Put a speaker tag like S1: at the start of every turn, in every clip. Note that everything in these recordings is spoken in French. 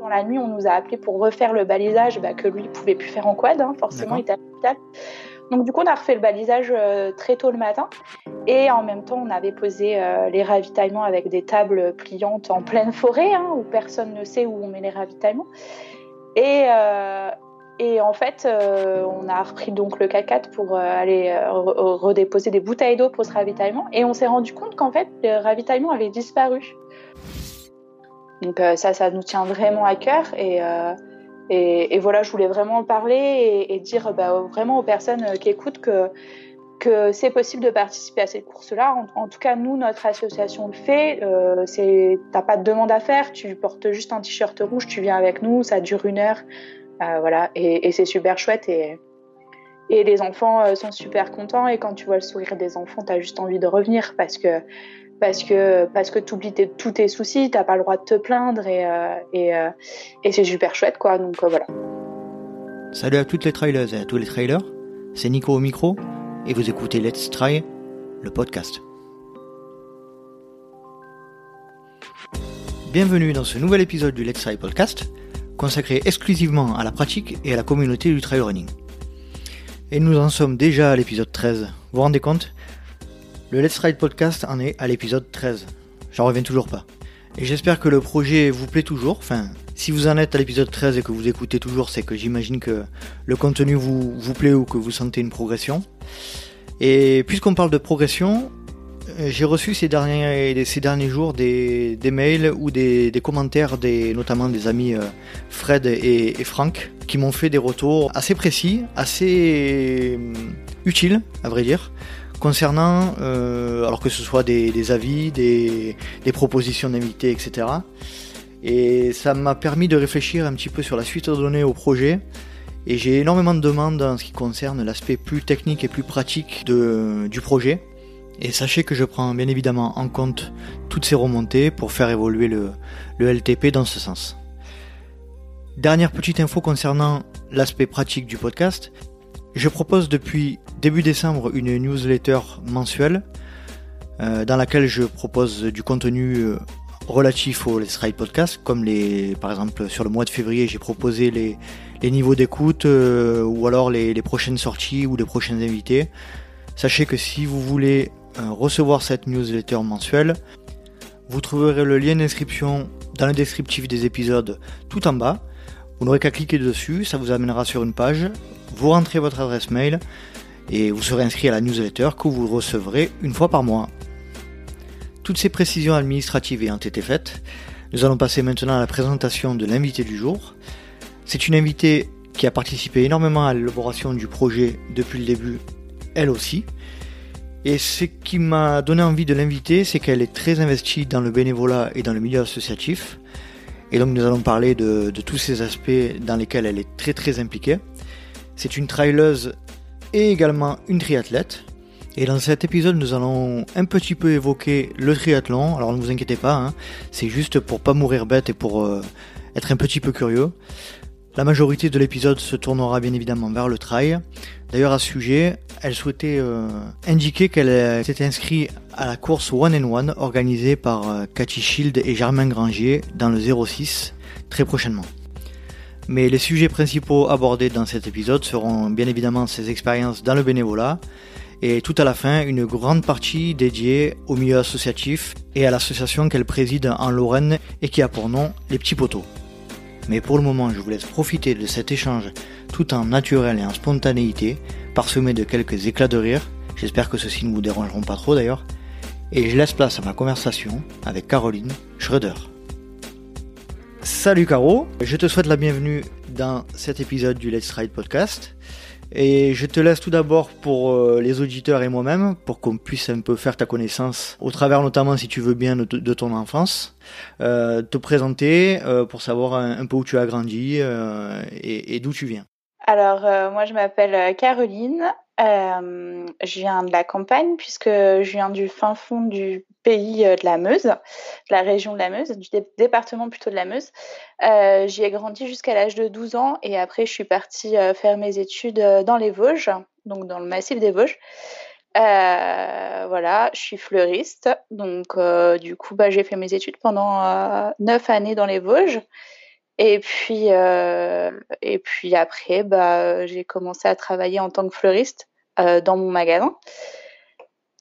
S1: Dans la nuit, on nous a appelé pour refaire le balisage bah, que lui ne pouvait plus faire en quad, hein, forcément, il était à l'hôpital. Donc du coup, on a refait le balisage euh, très tôt le matin et en même temps, on avait posé euh, les ravitaillements avec des tables pliantes en pleine forêt hein, où personne ne sait où on met les ravitaillements. Et, euh, et en fait, on a repris donc le 4 pour aller redéposer des bouteilles d'eau pour ce ravitaillement et on s'est rendu compte qu'en fait, le ravitaillement avait disparu. Donc ça, ça nous tient vraiment à cœur et et, voilà, je voulais vraiment parler et, dire bah, vraiment aux personnes qui écoutent que, c'est possible de participer à cette course-là. En, tout cas, nous, notre association le fait. Euh, T'as pas de demande à faire, tu portes juste un t-shirt rouge, tu viens avec nous, ça dure une heure, euh, voilà, et, c'est super chouette et et les enfants euh, sont super contents et quand tu vois le sourire des enfants, tu as juste envie de revenir parce que parce que parce que tu oublies tous tes soucis, t'as pas le droit de te plaindre et, euh, euh, et c'est super chouette quoi. Donc voilà.
S2: Salut à toutes les trailers et à tous les trailers, c'est Nico au micro et vous écoutez Let's Try, le podcast. Bienvenue dans ce nouvel épisode du Let's Try podcast consacré exclusivement à la pratique et à la communauté du trail running. Et nous en sommes déjà à l'épisode 13. Vous vous rendez compte? Le Let's Ride Podcast en est à l'épisode 13. J'en reviens toujours pas. Et j'espère que le projet vous plaît toujours. Enfin, si vous en êtes à l'épisode 13 et que vous écoutez toujours, c'est que j'imagine que le contenu vous, plaît ou que vous sentez une progression. Et puisqu'on parle de progression, euh, j'ai reçu ces derniers, jours des, mails ou des, commentaires, des, notamment des amis euh, Fred et, et Franck, qui m'ont fait des retours assez précis, assez euh, utiles, à vrai dire, concernant, euh, alors que ce soit des, avis, des, propositions d'invités, etc. Et ça m'a permis de réfléchir un petit peu sur la suite à donner au projet. Et j'ai énormément de demandes en ce qui concerne l'aspect plus technique et plus pratique du projet. Et sachez que je prends bien évidemment en compte toutes ces remontées pour faire évoluer le, le LTP dans ce sens. Dernière petite info concernant l'aspect pratique du podcast. Je propose depuis début décembre une newsletter mensuelle euh, dans laquelle je propose du contenu euh, relatif au Let's Ride Podcast, comme les, par exemple sur le mois de février j'ai proposé les, niveaux d'écoute euh, ou alors les, prochaines sorties ou les prochains invités. Sachez que si vous voulez recevoir cette newsletter mensuelle, vous trouverez le lien d'inscription dans le descriptif des épisodes tout en bas. Vous n'aurez qu'à cliquer dessus, ça vous amènera sur une page. Vous rentrez votre adresse mail et vous serez inscrit à la newsletter que vous recevrez une fois par mois. Toutes ces précisions administratives ayant été faites, nous allons passer maintenant à la présentation de l'invité du jour. C'est une invitée qui a participé énormément à l'élaboration du projet depuis le début, elle aussi. Et ce qui m'a donné envie de l'inviter, c'est qu'elle est très investie dans le bénévolat et dans le milieu associatif. Et donc nous allons parler de, tous ces aspects dans lesquels elle est très très impliquée. C'est une traileuse et également une triathlète. Et dans cet épisode, nous allons un petit peu évoquer le triathlon. Alors ne vous inquiétez pas, hein, c'est juste pour pas mourir bête et pour euh, être un petit peu curieux. La majorité de l'épisode se tournera bien évidemment vers le trail. D'ailleurs à ce sujet, elle souhaitait euh, indiquer qu'elle s'était inscrite à la course One and One organisée par euh, Cathy Shield et Germain Grangier dans le 06 très prochainement. Mais les sujets principaux abordés dans cet épisode seront bien évidemment ses expériences dans le bénévolat et tout à la fin une grande partie dédiée au milieu associatif et à l'association qu'elle préside en Lorraine et qui a pour nom les petits poteaux. Mais pour le moment, je vous laisse profiter de cet échange tout en naturel et en spontanéité, parsemé de quelques éclats de rire. J'espère que ceux-ci ne vous dérangeront pas trop d'ailleurs. Et je laisse place à ma conversation avec Caroline Schröder. Salut Caro, je te souhaite la bienvenue dans cet épisode du Let's Ride Podcast. Et je te laisse tout d'abord pour euh, les auditeurs et moi-même, pour qu'on puisse un peu faire ta connaissance, au travers notamment, si tu veux bien, de, ton enfance, euh, te présenter euh, pour savoir un, peu où tu as grandi et, et d'où tu viens.
S1: Alors, moi, je m'appelle Caroline. je viens de la campagne, puisque je viens du fin fond du pays euh, de la Meuse, de la région de la Meuse, du département plutôt de la Meuse. Euh, j'y ai grandi jusqu'à l'âge de 12 ans et après je suis partie euh, faire mes études dans les Vosges, donc dans le massif des Vosges. voilà, je suis fleuriste, donc du coup bah, j'ai fait mes études pendant neuf années dans les Vosges. Et puis, et puis après, bah, j'ai commencé à travailler en tant que fleuriste dans mon magasin.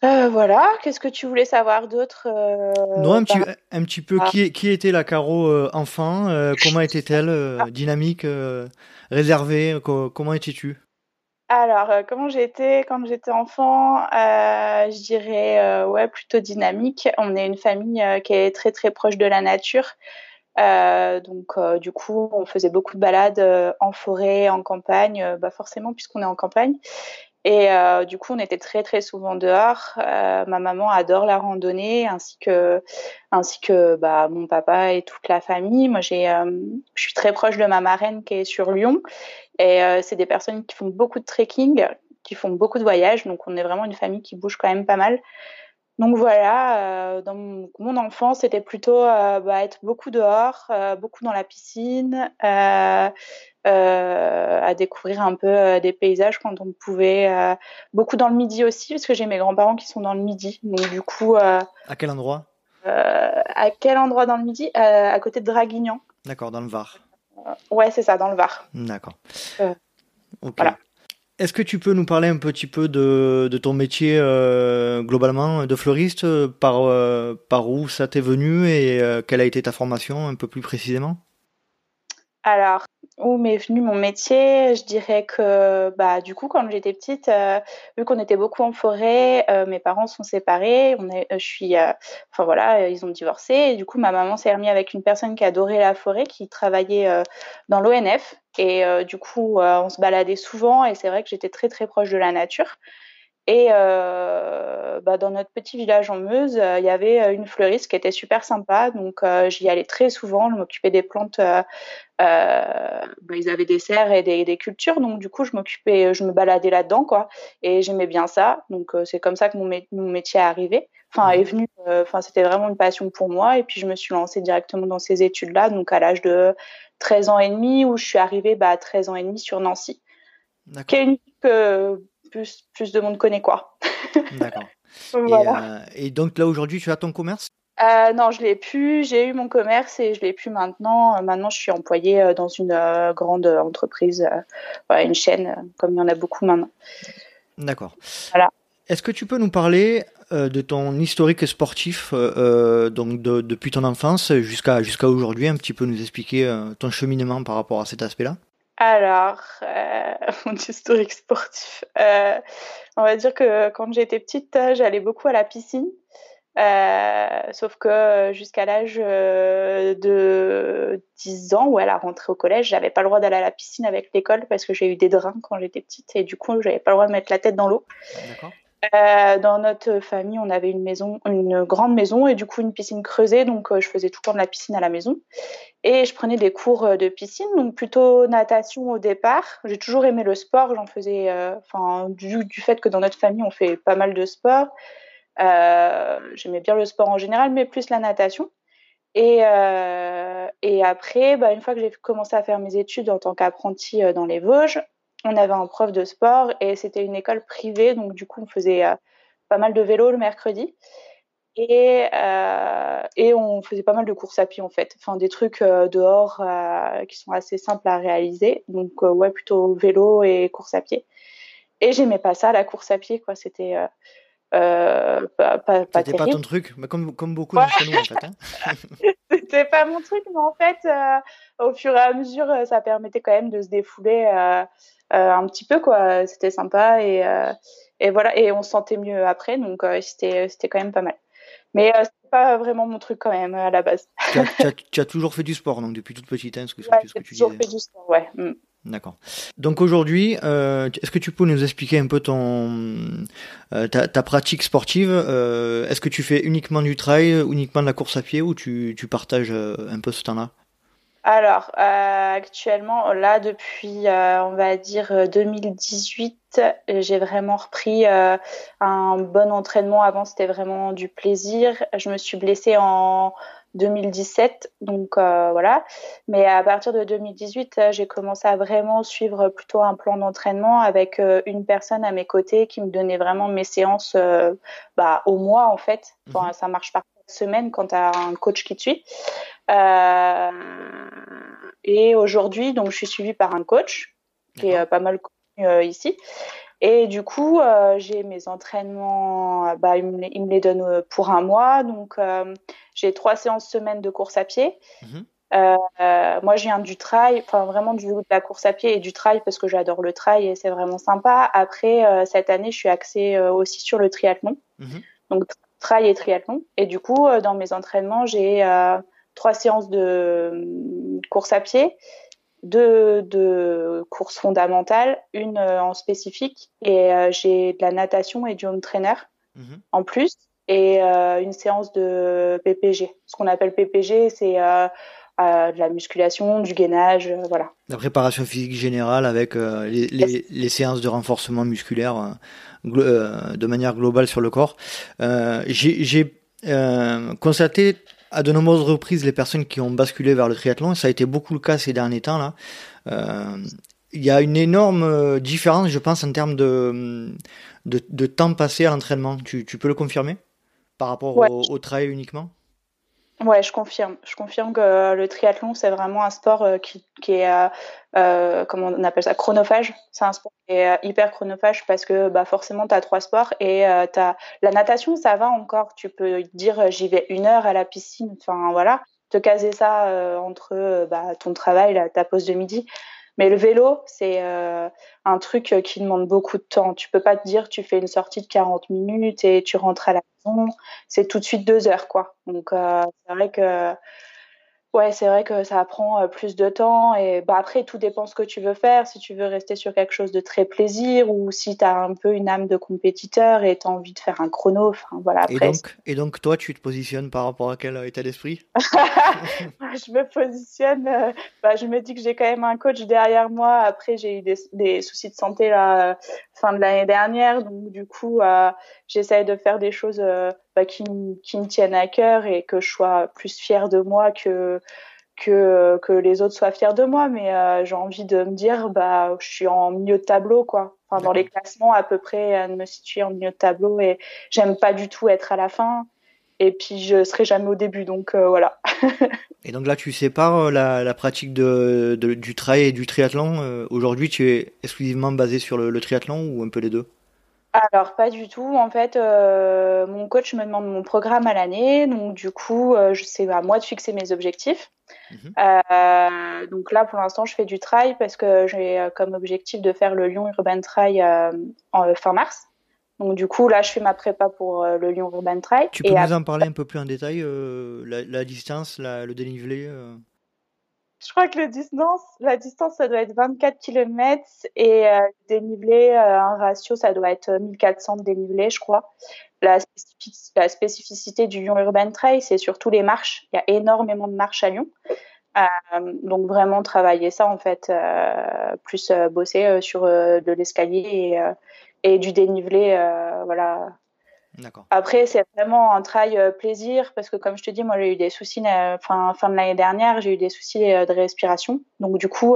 S1: Voilà, qu'est-ce que tu voulais savoir d'autre
S2: Non, un, petit, un petit peu, ah. qui, qui était la Caro enfant Comment était-elle ah. Dynamique Réservée Comment étais-tu?
S1: Alors, euh, comment j'étais quand j'étais enfant? Euh, Je dirais euh, ouais plutôt dynamique. On est une famille qui est très très proche de la nature. donc du coup, on faisait beaucoup de balades en forêt, en campagne, bah forcément puisqu'on est en campagne. Et du coup, on était très très souvent dehors. ma maman adore la randonnée, ainsi que ainsi que bah, mon papa et toute la famille. Moi, j'ai, je suis très proche de ma marraine qui est sur Lyon et euh, c'est des personnes qui font beaucoup de trekking, qui font beaucoup de voyages. Donc, on est vraiment une famille qui bouge quand même pas mal. Donc voilà, euh, dans mon, enfance, c'était plutôt euh, bah, être beaucoup dehors, beaucoup dans la piscine, à découvrir un peu des paysages quand on pouvait, beaucoup dans le midi aussi, parce que j'ai mes grands-parents qui sont dans le midi. Donc du coup. à
S2: quel endroit?
S1: À quel endroit dans le midi? À côté de Draguignan.
S2: D'accord, dans le Var.
S1: Ouais, c'est ça, dans le Var.
S2: D'accord. Euh, voilà. Est-ce que tu peux nous parler un petit peu de, ton métier euh, globalement de fleuriste par, euh, par où ça t'est venu et quelle a été ta formation un peu plus précisément?
S1: Alors, où m'est venu mon métier Je dirais que, bah, du coup, quand j'étais petite, euh, vu qu'on était beaucoup en forêt, euh, mes parents sont séparés. On est, euh, je suis, enfin voilà, ils ont divorcé. Du coup, ma maman s'est remise avec une personne qui adorait la forêt, qui travaillait dans l'ONF. Et du coup, on se baladait souvent. Et c'est vrai que j'étais très très proche de la nature. Et euh, bah, dans notre petit village en Meuse, euh, il y avait euh, une fleuriste qui était super sympa. Donc j'y allais très souvent, je m'occupais des plantes. Bah, ils avaient des serres et des, cultures, donc du coup je m'occupais, je me baladais là-dedans quoi. Et j'aimais bien ça. Donc c'est comme ça que mon, métier est arrivé. Enfin est venu. Enfin c'était vraiment une passion pour moi. Et puis je me suis lancée directement dans ces études-là. Donc à l'âge de 13 ans et demi, où je suis arrivée bah, à 13 ans et demi sur Nancy. Qui est une que plus, plus de monde connaît quoi.
S2: D'accord. Euh, et, donc là aujourd'hui, tu as ton commerce?
S1: Euh, non, je l'ai plus. J'ai eu mon commerce et je l'ai plus maintenant. Euh, maintenant, je suis employée dans une grande entreprise, une chaîne, comme il y en a beaucoup maintenant.
S2: D'accord. Voilà. Est-ce que tu peux nous parler de ton historique sportif, donc depuis ton enfance jusqu'à jusqu'à aujourd'hui, un petit peu nous expliquer ton cheminement par rapport à cet aspect-là?
S1: Alors, euh, mon historique sportif. Euh, on va dire que quand j'étais petite, j'allais beaucoup à la piscine. Euh, sauf que jusqu'à l'âge de 10 ans, ou à la rentrée au collège, j'avais pas le droit d'aller à la piscine avec l'école parce que j'ai eu des drains quand j'étais petite et du coup, j'avais pas le droit de mettre la tête dans l'eau. Euh, dans notre famille, on avait une maison, une grande maison et du coup une piscine creusée. Donc, euh, je faisais tout le temps de la piscine à la maison. Et je prenais des cours euh, de piscine, donc plutôt natation au départ. J'ai toujours aimé le sport. J'en faisais, enfin, du, fait que dans notre famille, on fait pas mal de sport. J'aimais bien le sport en général, mais plus la natation. Et, et après, bah, une fois que j'ai commencé à faire mes études en tant qu'apprenti dans les Vosges, on avait un prof de sport et c'était une école privée, donc du coup on faisait euh, pas mal de vélo le mercredi. Et, euh, et, on faisait pas mal de courses à pied en fait, enfin des trucs euh, dehors qui sont assez simples à réaliser. Donc ouais, plutôt vélo et course à pied. Et j'aimais pas ça, la course à pied, quoi. C'était
S2: pas, pas, pas, pas ton truc, mais comme, comme beaucoup d'entre nous en fait. Hein.
S1: C'était pas mon truc, mais en fait, au fur et à mesure, ça permettait quand même de se défouler euh, un petit peu quoi. C'était sympa et euh, et voilà et on se sentait mieux après donc euh, c'était c'était quand même pas mal. Mais euh, c'est pas vraiment mon truc quand même à la base.
S2: tu, as, tu, as, toujours fait du sport donc depuis toute petite, hein, ce que,
S1: ouais, ce que tu toujours fait du sport, ouais. Mm.
S2: D'accord. Donc aujourd'hui, euh, est-ce que tu peux nous expliquer un peu ton euh, ta, pratique sportive euh, Est-ce que tu fais uniquement du trail, uniquement de la course à pied, ou tu, tu partages un peu ce temps-là?
S1: Alors, actuellement, là, depuis, on va dire 2018, euh, j'ai vraiment repris un bon entraînement. Avant, c'était vraiment du plaisir. Je me suis blessée en 2017, donc voilà. Mais à partir de 2018, j'ai commencé à vraiment suivre plutôt un plan d'entraînement avec une personne à mes côtés qui me donnait vraiment mes séances bah, au mois, en fait. Enfin, mhm. Ça marche pas semaine quand tu as un coach qui te suit. et aujourd'hui, donc, je suis suivie par un coach qui est pas mal connu ici. Et du coup, j'ai mes entraînements, bah, il, me, les donne pour un mois. Donc, j'ai trois séances semaine de course à pied. Mhm. Euh, moi, je viens du trail, enfin vraiment du, de la course à pied et du trail parce que j'adore le trail et c'est vraiment sympa. Après, euh, cette année, je suis axée euh, aussi sur le triathlon. Mhm. Donc, trail et triathlon. Et du coup, dans mes entraînements, j'ai trois séances de course à pied, deux de course fondamentale, une en spécifique et j'ai de la natation et du home trainer mhm. en plus et une séance de PPG. Ce qu'on appelle PPG, c'est de la musculation, du gainage, euh, voilà.
S2: La préparation physique générale avec euh, les, séances de renforcement musculaire euh, de manière globale sur le corps. J'ai constaté à de nombreuses reprises les personnes qui ont basculé vers le triathlon, ça a été beaucoup le cas ces derniers temps là. Il y a une énorme différence, je pense, en termes de, de, temps passé à l'entraînement. Tu, peux le confirmer par rapport au, au trail uniquement?
S1: Ouais, je confirme. Je confirme que le triathlon, c'est vraiment un sport euh, qui, qui est, euh, euh, comment on appelle ça, chronophage. C'est un sport qui est hyper chronophage parce que bah, forcément, tu as trois sports et euh, as... la natation, ça va encore. Tu peux dire, j'y vais une heure à la piscine. Enfin, voilà. Te caser ça entre bah, ton travail, ta pause de midi. Mais le vélo, c'est euh, un truc qui demande beaucoup de temps. Tu peux pas te dire tu fais une sortie de 40 minutes et tu rentres à la maison. C'est tout de suite deux heures, quoi. Donc euh, c'est vrai que Ouais, c'est vrai que ça prend euh, plus de temps et bah après tout dépend ce que tu veux faire, si tu veux rester sur quelque chose de très plaisir ou si tu as un peu une âme de compétiteur et tu as envie de faire un chrono, enfin voilà
S2: après. Et donc, et donc toi tu te positionnes par rapport à quel état d'esprit?
S1: Je me positionne euh, bah, je me dis que j'ai quand même un coach derrière moi, après j'ai eu des, des, soucis de santé la fin de l'année dernière. Donc du coup euh, j'essaye de faire des choses bah, qui, qui, me tiennent à cœur et que je sois plus fière de moi que que, que les autres soient fiers de moi, mais euh, j'ai envie de me dire, bah, je suis en milieu de tableau, quoi. Enfin, dans les classements, à peu près, de me situer en milieu de tableau et j'aime pas du tout être à la fin. Et puis, je serai jamais au début, donc euh, voilà.
S2: et donc là, tu sépares euh, la, la pratique de, du trail et du triathlon. Aujourd'hui, tu es exclusivement basé sur le triathlon ou un peu les deux?
S1: Alors pas du tout. En fait, euh, mon coach me demande mon programme à l'année, donc du coup, euh, c'est à moi de fixer mes objectifs. Mhm. Euh, donc là, pour l'instant, je fais du trail parce que j'ai comme objectif de faire le Lyon Urban Trail en fin mars. Donc du coup, là, je fais ma prépa pour le Lyon Urban Trail.
S2: Tu peux nous en parler un peu plus en détail, la, distance, le dénivelé
S1: je crois que le distance, la distance, ça doit être 24 km et euh, dénivelé, euh, un ratio, ça doit être 1400 de dénivelé, je crois. La, la spécificité du Lyon Urban Trail, c'est surtout les marches. Il y a énormément de marches à Lyon. Euh, donc vraiment travailler ça en fait, euh, plus euh, bosser sur de l'escalier et, et, du dénivelé, voilà, après, c'est vraiment un travail euh, plaisir parce que, comme je te dis, moi, j'ai eu des soucis, euh, fin, fin de l'année dernière, j'ai eu des soucis euh, de respiration. Donc, du coup,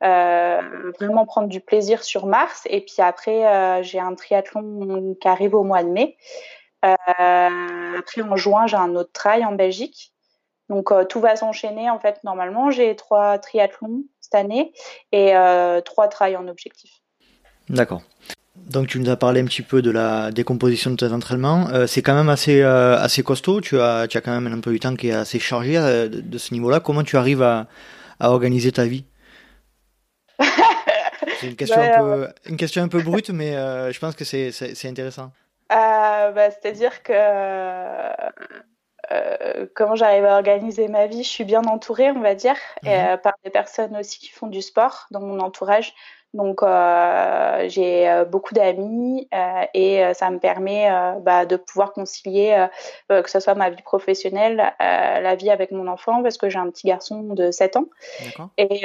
S1: vraiment prendre du plaisir sur Mars. Et puis après, j'ai un triathlon qui arrive au mois de mai. après, en juin, j'ai un autre trail en Belgique. Donc, tout va s'enchaîner. En fait, normalement, j'ai trois triathlons cette année et trois trails en objectif.
S2: D'accord. Donc tu nous as parlé un petit peu de la décomposition de tes entraînements. Euh, c'est quand même assez euh, assez costaud. Tu as tu as quand même un emploi du temps qui est assez chargé euh, de, ce niveau-là. Comment tu arrives à, à organiser ta vie? C'est une question un peu une question un peu brute, mais je pense que c'est c'est intéressant.
S1: Bah, c'est-à-dire que comment j'arrive à organiser ma vie, je suis bien entourée, on va dire, et, mhm. par des personnes aussi qui font du sport dans mon entourage. Donc euh, j'ai euh, beaucoup d'amis euh, et euh, ça me permet euh, bah, de pouvoir concilier que ce soit ma vie professionnelle, la vie avec mon enfant parce que j'ai un petit garçon de 7 ans et,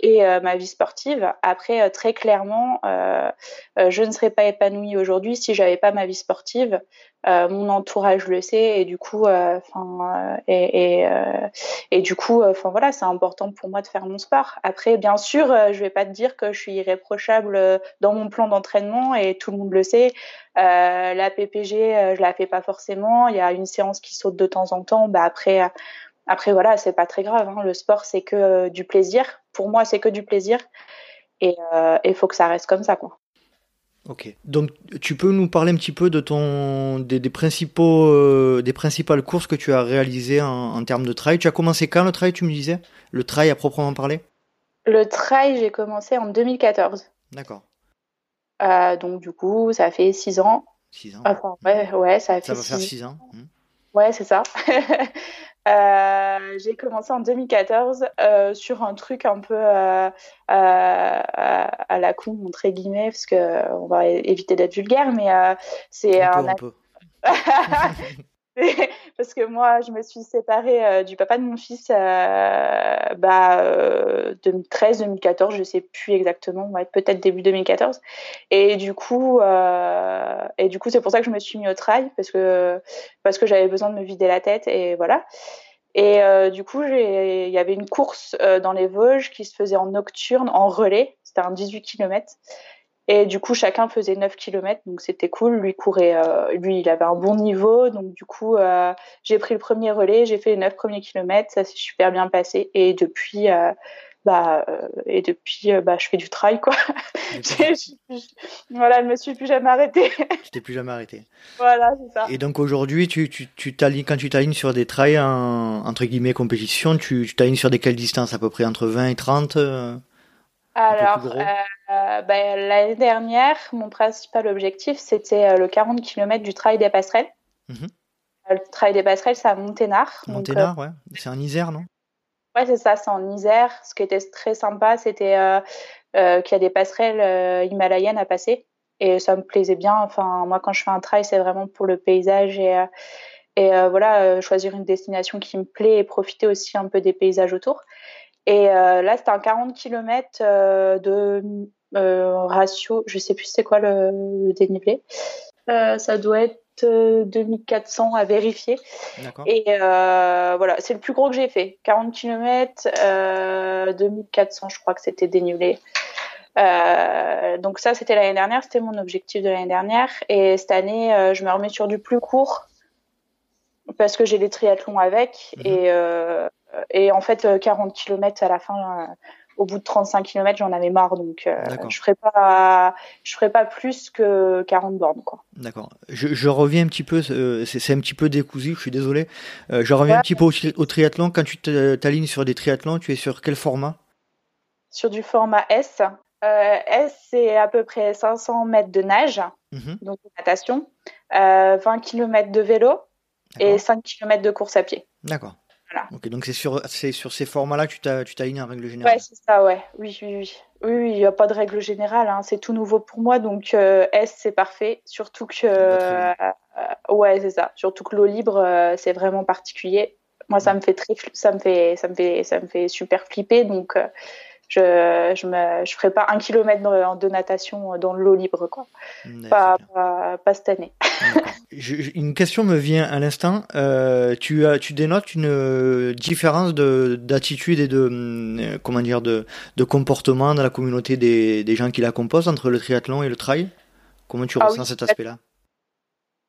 S1: et ma vie sportive. Après très clairement, je ne serais pas épanouie aujourd'hui si j'avais pas ma vie sportive. mon entourage le sait et du coup, enfin et, et, et, du coup, enfin voilà, c'est important pour moi de faire mon sport. Après, bien sûr, je vais pas te dire que je suis irréprochable dans mon plan d'entraînement et tout le monde le sait. la PPG, je la fais pas forcément. Il y a une séance qui saute de temps en temps. Bah après, après voilà, c'est pas très grave. Hein. Le sport, c'est que du plaisir. Pour moi, c'est que du plaisir. Et il faut que ça reste comme ça, quoi.
S2: Ok. Donc, tu peux nous parler un petit peu de ton, des, principaux, euh, des principales courses que tu as réalisées en, termes de trail? Tu as commencé quand le trail, tu me disais? Le trail à proprement parler?
S1: Le trail, j'ai commencé en 2014.
S2: D'accord.
S1: Euh, donc, du coup, ça fait 6 ans.
S2: 6 ans.
S1: Enfin, ouais, ouais, ça, fait
S2: ça va faire 6 ans. Hmm.
S1: Ouais, c'est ça. Euh, j'ai commencé en 2014 euh, sur un truc un peu à la con entre guillemets parce que on va éviter d'être vulgaire, mais c'est
S2: un. Peu,
S1: parce que moi, je me suis séparée du papa de mon fils bah, 2013, 2014, je sais plus exactement, peut-être début 2014. Et du coup, et du coup, c'est pour ça que je me suis mis au trail parce que parce que j'avais besoin de me vider la tête et voilà. Et du coup, il y avait une course dans les Vosges qui se faisait en nocturne, en relais. C'était un 18 km. Et du coup, chacun faisait 9 km, donc c'était cool. Lui courait, euh, lui, il avait un bon niveau, donc du coup, euh, j'ai pris le premier relais, j'ai fait les 9 premiers kilomètres, ça s'est super bien passé. Et depuis, euh, bah, et depuis, bah, je fais du trail, quoi. voilà, je me suis plus jamais arrêtée.
S2: tu t'es plus jamais arrêtée.
S1: Voilà, c'est ça.
S2: Et donc aujourd'hui, tu, tu, tu quand tu t'alignes sur des trails en, entre guillemets compétition, tu, tu t'alignes sur des quelles distances? À peu près entre 20 et 30
S1: alors, euh, ben, l'année dernière, mon principal objectif, c'était euh, le 40 km du Trail des Passerelles. Mhm. Euh, le Trail des Passerelles, c'est à Monténard.
S2: Monténard, ouais. C'est en Isère, non?
S1: Ouais, c'est ça, c'est en Isère. Ce qui était très sympa, c'était qu'il y a des passerelles himalayennes à passer. Et ça me plaisait bien. Enfin, moi, quand je fais un trail, c'est vraiment pour le paysage et, et voilà, choisir une destination qui me plaît et profiter aussi un peu des paysages autour. Et euh, là, c'était un 40 km euh, de euh, ratio, je sais plus c'est quoi le, dénivelé. ça doit être 2400 à vérifier. Et voilà, c'est le plus gros que j'ai fait. 40 km, 2400, je crois que c'était dénivelé. donc ça, c'était l'année dernière, c'était mon objectif de l'année dernière. Et cette année, je me remets sur du plus court parce que j'ai les triathlons avec. Mhm. Et euh, et en fait, 40 euh, km à la fin, euh, au bout de 35 km, j'en avais marre. Donc, je ferai pas, je ferai pas plus que 40 bornes, quoi.
S2: D'accord. Je, reviens un petit peu, c'est un petit peu décousu, je suis désolé. je reviens un petit peu au, triathlon. Quand tu t'alignes sur des triathlons, tu es sur quel format?
S1: Sur du format S. S, c'est à peu près 500 mètres de nage, mhm. donc de natation, 20 km de vélo et 5 km de course à pied.
S2: D'accord. Ok, donc c'est sur, sur ces formats-là que tu t'alignes en règle générale
S1: Ouais, c'est ça, ouais. Oui, oui, oui. Oui, il n'y a pas de règle générale. Hein. C'est tout nouveau pour moi. Donc, euh, S, c'est parfait. Surtout que. Euh, ouais, c'est ça. Surtout que l'eau libre, euh, c'est vraiment particulier. Moi, ça me fait très. Ça me fait, ça me fait, ça me fait super flipper. Donc, je je me je ferai pas un kilomètre de, natation dans l'eau libre quoi. Pas, pas, cette année.
S2: Une question me vient à l'instant. Euh, tu as tu dénotes une différence de d'attitude et de euh, comment dire de de comportement dans la communauté des, des gens qui la composent entre le triathlon et le trail? Comment tu ah ressens cet aspect là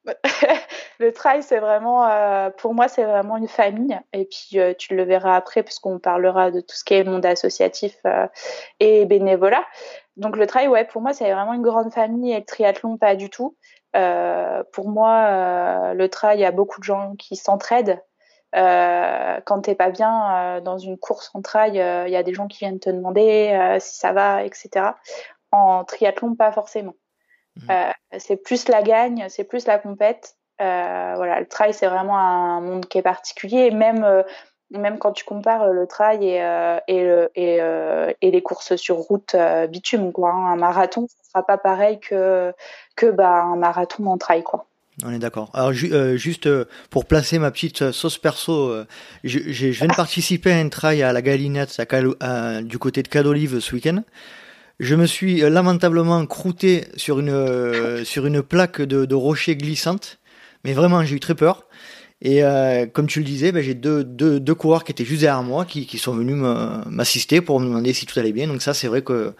S1: le trail, c'est vraiment, euh, pour moi, c'est vraiment une famille. Et puis, euh, tu le verras après, puisqu'on parlera de tout ce qui est monde associatif euh, et bénévolat. Donc, le trail, ouais, pour moi, c'est vraiment une grande famille et le triathlon, pas du tout. pour moi, le trail, il y a beaucoup de gens qui s'entraident. quand t'es pas bien dans une course en trail, il y a des gens qui viennent te demander si ça va, etc. En triathlon, pas forcément. Mmh. c'est plus la gagne, c'est plus la compète. Euh, voilà, le trail, c'est vraiment un monde qui est particulier. même, euh, même quand tu compares le trail et, euh, les courses sur route bitume, quoi. Hein. un marathon, ce sera pas pareil que, que bah, un marathon en trail, quoi.
S2: On est d'accord. Alors juste pour placer ma petite sauce perso, je, je, viens de participer à un trail à la Galinette du côté de Cadolive ce week-end. Je me suis lamentablement croûté sur une sur une plaque de, de rochers glissantes mais vraiment, j'ai eu très peur. Et euh, comme tu le disais, ben, j'ai deux, deux, deux, coureurs qui étaient juste derrière moi, qui, qui sont venus m'assister pour me demander si tout allait bien. Donc ça, c'est vrai que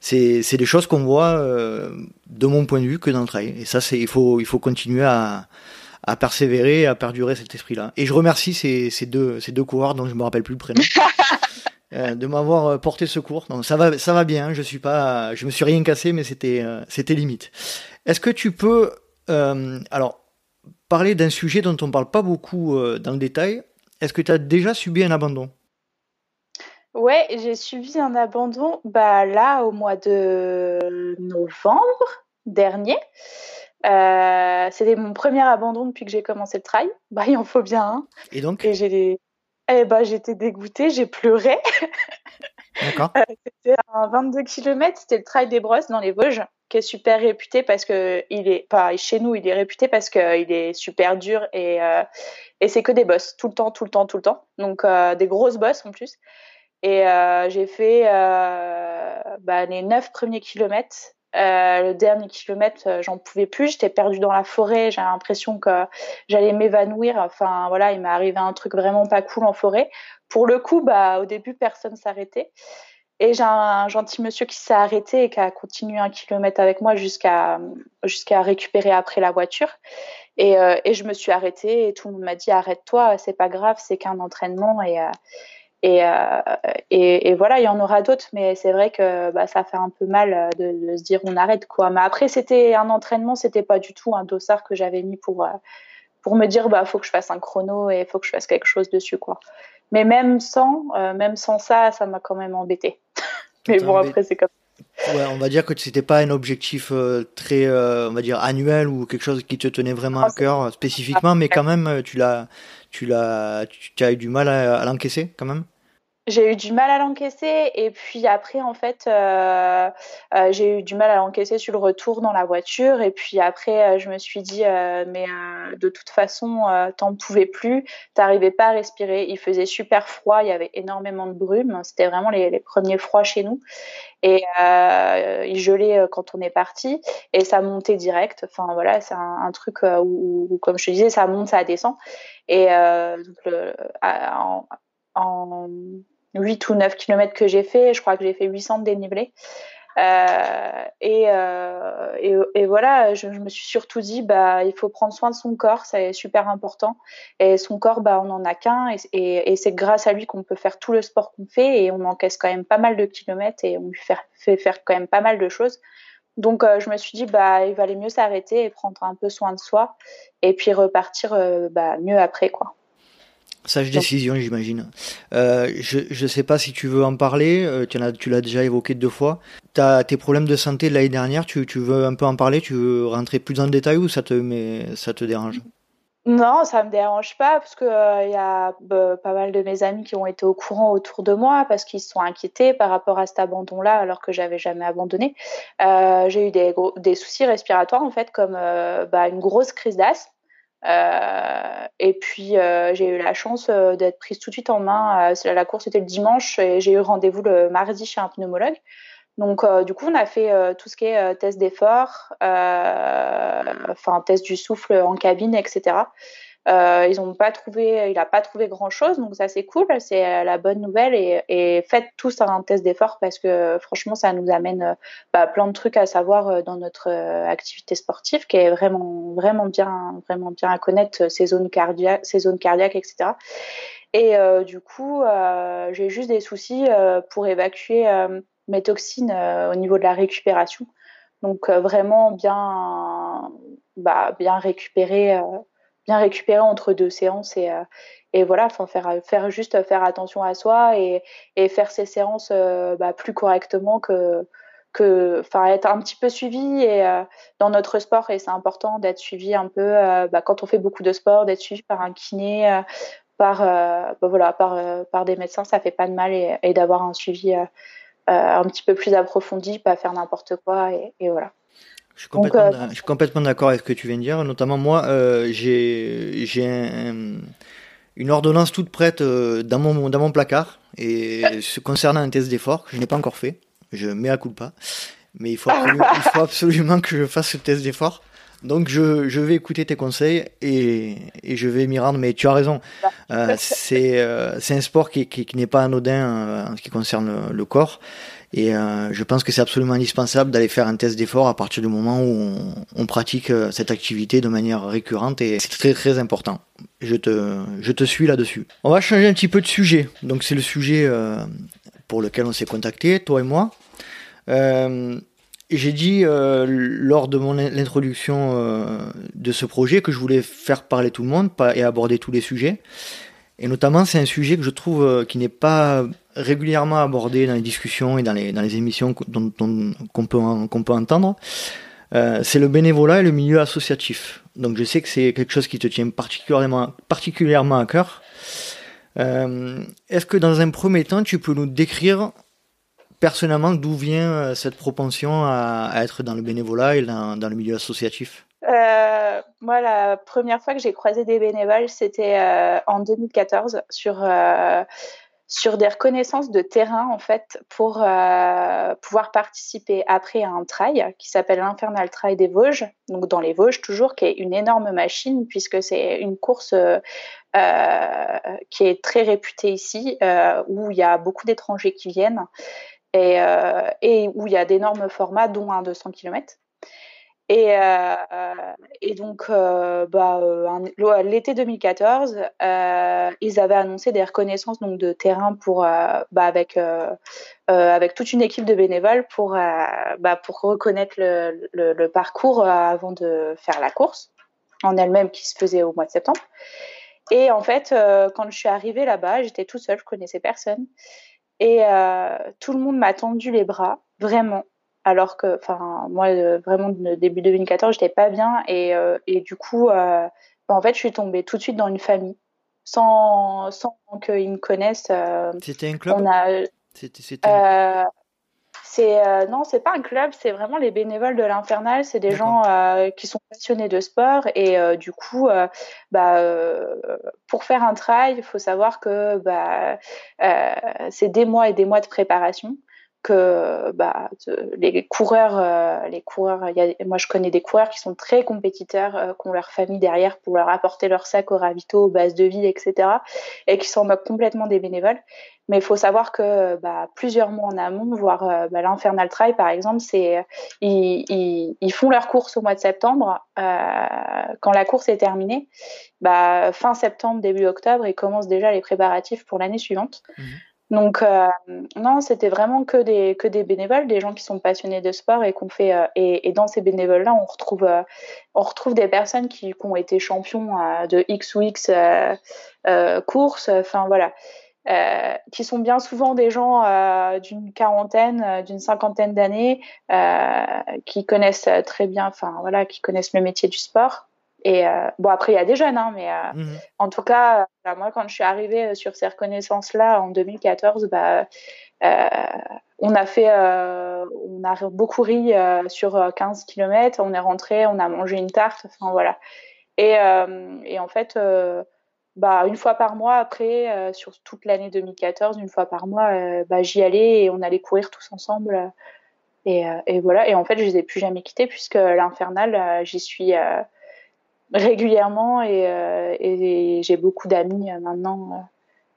S2: c'est des choses qu'on voit de mon point de vue que dans le trail. Et ça, c'est il faut il faut continuer à à persévérer, à perdurer cet esprit-là. Et je remercie ces, ces, deux, ces deux coureurs dont je me rappelle plus le prénom. de m'avoir porté secours. Donc ça va, ça va bien. Je suis pas, je me suis rien cassé, mais c'était, c'était limite. Est-ce que tu peux, alors, parler d'un sujet dont on parle pas beaucoup dans le détail est-ce que tu as déjà subi un abandon?
S1: Ouais, j'ai subi un abandon bah, là au mois de novembre dernier. Euh, c'était mon premier abandon depuis que j'ai commencé le trail. Bah, il en faut bien un.
S2: Et donc?
S1: Et j'ai eh bah, j'étais dégoûtée, j'ai pleuré.
S2: D'accord. Euh,
S1: c'était un 22 km, c'était le trail des Brosses dans les Vosges, super réputé parce que il est pas chez nous, il est réputé parce qu'il est super dur et euh, et c'est que des bosses tout le temps, tout le temps, tout le temps. Donc euh, des grosses bosses en plus. Et euh, j'ai fait bah, les neuf premiers kilomètres. le dernier kilomètre, j'en pouvais plus. J'étais perdue dans la forêt. J'ai l'impression que j'allais m'évanouir. Enfin voilà, il m'est arrivé un truc vraiment pas cool en forêt. Pour le coup, bah au début, personne s'arrêtait. Et j'ai un gentil monsieur qui s'est arrêté et qui a continué un kilomètre avec moi jusqu'à jusqu'à récupérer après la voiture. Et, euh, et, je me suis arrêtée et tout le monde m'a dit arrête-toi, c'est pas grave, c'est qu'un entraînement et euh, et, euh, et, et, voilà, il y en aura d'autres, mais c'est vrai que bah, ça fait un peu mal de, de, se dire on arrête quoi. Mais après c'était un entraînement, c'était pas du tout un dossard que j'avais mis pour pour me dire bah faut que je fasse un chrono et faut que je fasse quelque chose dessus quoi. Mais même sans même sans ça, ça m'a quand même embêté. mais bon après c'est comme
S2: Ouais, on va dire que c'était pas un objectif euh, très, euh, on va dire annuel ou quelque chose qui te tenait vraiment à cœur euh, spécifiquement, mais quand même, tu l'as, tu l'as, tu as eu du mal à l'encaisser quand même?
S1: J'ai eu du mal à l'encaisser et puis après en fait euh, euh, j'ai eu du mal à l'encaisser sur le retour dans la voiture et puis après euh, je me suis dit mais de toute façon t'en pouvais plus t'arrivais pas à respirer. Il faisait super froid il y avait énormément de brume. C'était vraiment les, premiers froids chez nous. Et il gelait quand on est parti et ça montait direct. Enfin voilà c'est un, un, truc où, où, comme je te disais ça monte ça descend. Et donc le, en, en 8 ou 9 km que j'ai fait. Je crois que j'ai fait 800 de dénivelé. Euh, et, euh, et, voilà, je, me suis surtout dit, bah, il faut prendre soin de son corps, c'est super important. Et son corps, bah, on en a qu'un, et, c'est grâce à lui qu'on peut faire tout le sport qu'on fait, et on encaisse quand même pas mal de kilomètres, et on lui fait, fait faire quand même pas mal de choses. Donc, euh, je me suis dit, bah, il valait mieux s'arrêter et prendre un peu soin de soi, et puis repartir euh, bah, mieux après, quoi.
S2: Sage décision, j'imagine. Euh, je ne sais pas si tu veux en parler, euh, tu, tu l'as déjà évoqué deux fois. Tu as tes problèmes de santé de l'année dernière, tu, tu, veux un peu en parler Tu veux rentrer plus dans le détail ou ça te, met, ça te dérange?
S1: Non, ça me dérange pas parce que il euh, y a bah, pas mal de mes amis qui ont été au courant autour de moi parce qu'ils se sont inquiétés par rapport à cet abandon-là alors que j'avais jamais abandonné. J'ai eu des, des soucis respiratoires en fait comme bah, une grosse crise d'asthme euh, et puis euh, j'ai eu la chance euh, d'être prise tout de suite en main. la course était le dimanche et j'ai eu rendez-vous le mardi chez un pneumologue. Donc du coup on a fait tout ce qui est test d'effort, enfin test du souffle en cabine, etc. Euh, ils ont pas trouvé, il a pas trouvé grand chose, donc ça c'est cool, c'est euh, la bonne nouvelle et, et, faites tous un test d'effort parce que franchement ça nous amène euh, bah, plein de trucs à savoir euh, dans notre activité sportive qui est vraiment vraiment bien vraiment bien à connaître ces zones cardiaques, ces zones cardiaques, etc. Et euh, du coup euh, j'ai juste des soucis pour évacuer mes toxines au niveau de la récupération, donc vraiment bien bah, bien récupérer bien récupérer entre deux séances et, euh, et voilà, enfin faire, faire juste faire attention à soi et, et faire ces séances euh, bah, plus correctement que que enfin être un petit peu suivi et euh, dans notre sport et c'est important d'être suivi un peu bah, quand on fait beaucoup de sport d'être suivi par un kiné par bah, voilà par par des médecins ça fait pas de mal et, et d'avoir un suivi un petit peu plus approfondi pas faire n'importe quoi et, et voilà
S2: je suis complètement, euh, je suis complètement d'accord avec ce que tu viens de dire. Notamment moi, euh, j'ai j'ai un, une ordonnance toute prête euh, dans mon dans mon placard et ce concernant un test d'effort que je n'ai pas encore fait. Je mets à coup pas, mais il faut absolument, il faut absolument que je fasse ce test d'effort. Donc je, je vais écouter tes conseils et, et je vais m'y rendre. Mais tu as raison, euh, c'est euh, un sport qui, qui, qui n'est pas anodin en ce qui concerne le corps. Et je pense que c'est absolument indispensable d'aller faire un test d'effort à partir du moment où on, pratique cette activité de manière récurrente et c'est très très important. Je te, je te suis là-dessus. On va changer un petit peu de sujet. Donc c'est le sujet pour lequel on s'est contacté, toi et moi. Euh, j'ai dit euh, lors de mon introduction euh, de ce projet que je voulais faire parler tout le monde et aborder tous les sujets. Et notamment, c'est un sujet que je trouve qui n'est pas régulièrement abordé dans les discussions et dans les, dans les émissions qu'on peut, qu'on peut entendre. c'est le bénévolat et le milieu associatif. Donc je sais que c'est quelque chose qui te tient particulièrement, particulièrement à cœur. Est-ce que dans un premier temps, tu peux nous décrire personnellement, d'où vient euh, cette propension à, être dans le bénévolat et dans, le milieu associatif?
S1: Euh, moi, la première fois que j'ai croisé des bénévoles, c'était euh, en 2014 sur sur des reconnaissances de terrain en fait pour pouvoir participer après à un trail qui s'appelle l'Infernal Trail des Vosges, donc dans les Vosges toujours, qui est une énorme machine puisque c'est une course qui est très réputée ici, où il y a beaucoup d'étrangers qui viennent et, euh, et où il y a d'énormes formats, dont un 200 km. Et, euh, et donc, euh, bah, l'été 2014, ils avaient annoncé des reconnaissances donc, de terrain pour, bah, avec, toute une équipe de bénévoles pour, bah, reconnaître le, parcours avant de faire la course en elle-même qui se faisait au mois de septembre. Et en fait, quand je suis arrivée là-bas, j'étais toute seule, je connaissais personne. Et euh, tout le monde m'a tendu les bras, vraiment. Alors que, enfin, moi, euh, vraiment, début 2014, j'étais pas bien. Et, euh, et du coup, bah, en fait, je suis tombée tout de suite dans une famille, sans, sans qu'ils me connaissent.
S2: C'était un club
S1: on a, C'était c'est euh, non, c'est pas un club, c'est vraiment les bénévoles de l'Infernal. C'est des gens euh, qui sont passionnés de sport et euh, du coup, bah, pour faire un trail, il faut savoir que bah, c'est des mois et des mois de préparation que bah, les coureurs, euh, les coureurs, moi je connais des coureurs qui sont très compétiteurs, euh, qui ont leur famille derrière pour leur apporter leur sac au ravito, aux bases de vie, etc. et qui s'en moquent complètement des bénévoles. Mais il faut savoir que bah, plusieurs mois en amont, voire euh, bah, l'Infernal Trail par exemple, c'est ils, font leur course au mois de septembre. quand la course est terminée, fin septembre, début octobre, ils commencent déjà les préparatifs pour l'année suivante. Mmh. Donc euh, non, c'était vraiment que des que des bénévoles, des gens qui sont passionnés de sport et qu'on fait euh, et, dans ces bénévoles là, on retrouve euh, on retrouve des personnes qui, qui ont été champions de X ou X courses, enfin voilà. qui sont bien souvent des gens d'une quarantaine, d'une cinquantaine d'années, qui connaissent très bien, enfin voilà, qui connaissent le métier du sport. Et euh, bon, après, il y a des jeunes, hein, mais euh, mhm. en tout cas, euh, moi, quand je suis arrivée sur ces reconnaissances-là en 2014, bah, on a fait, on a beaucoup ri sur 15 km. On est rentré, on a mangé une tarte. Enfin voilà. Et, et en fait, bah, une fois par mois après, sur toute l'année 2014, une fois par mois, bah, j'y allais et on allait courir tous ensemble. Et, et, voilà. Et en fait, je les ai plus jamais quittés puisque l'infernal, j'y suis régulièrement euh, et, j'ai beaucoup d'amis euh, maintenant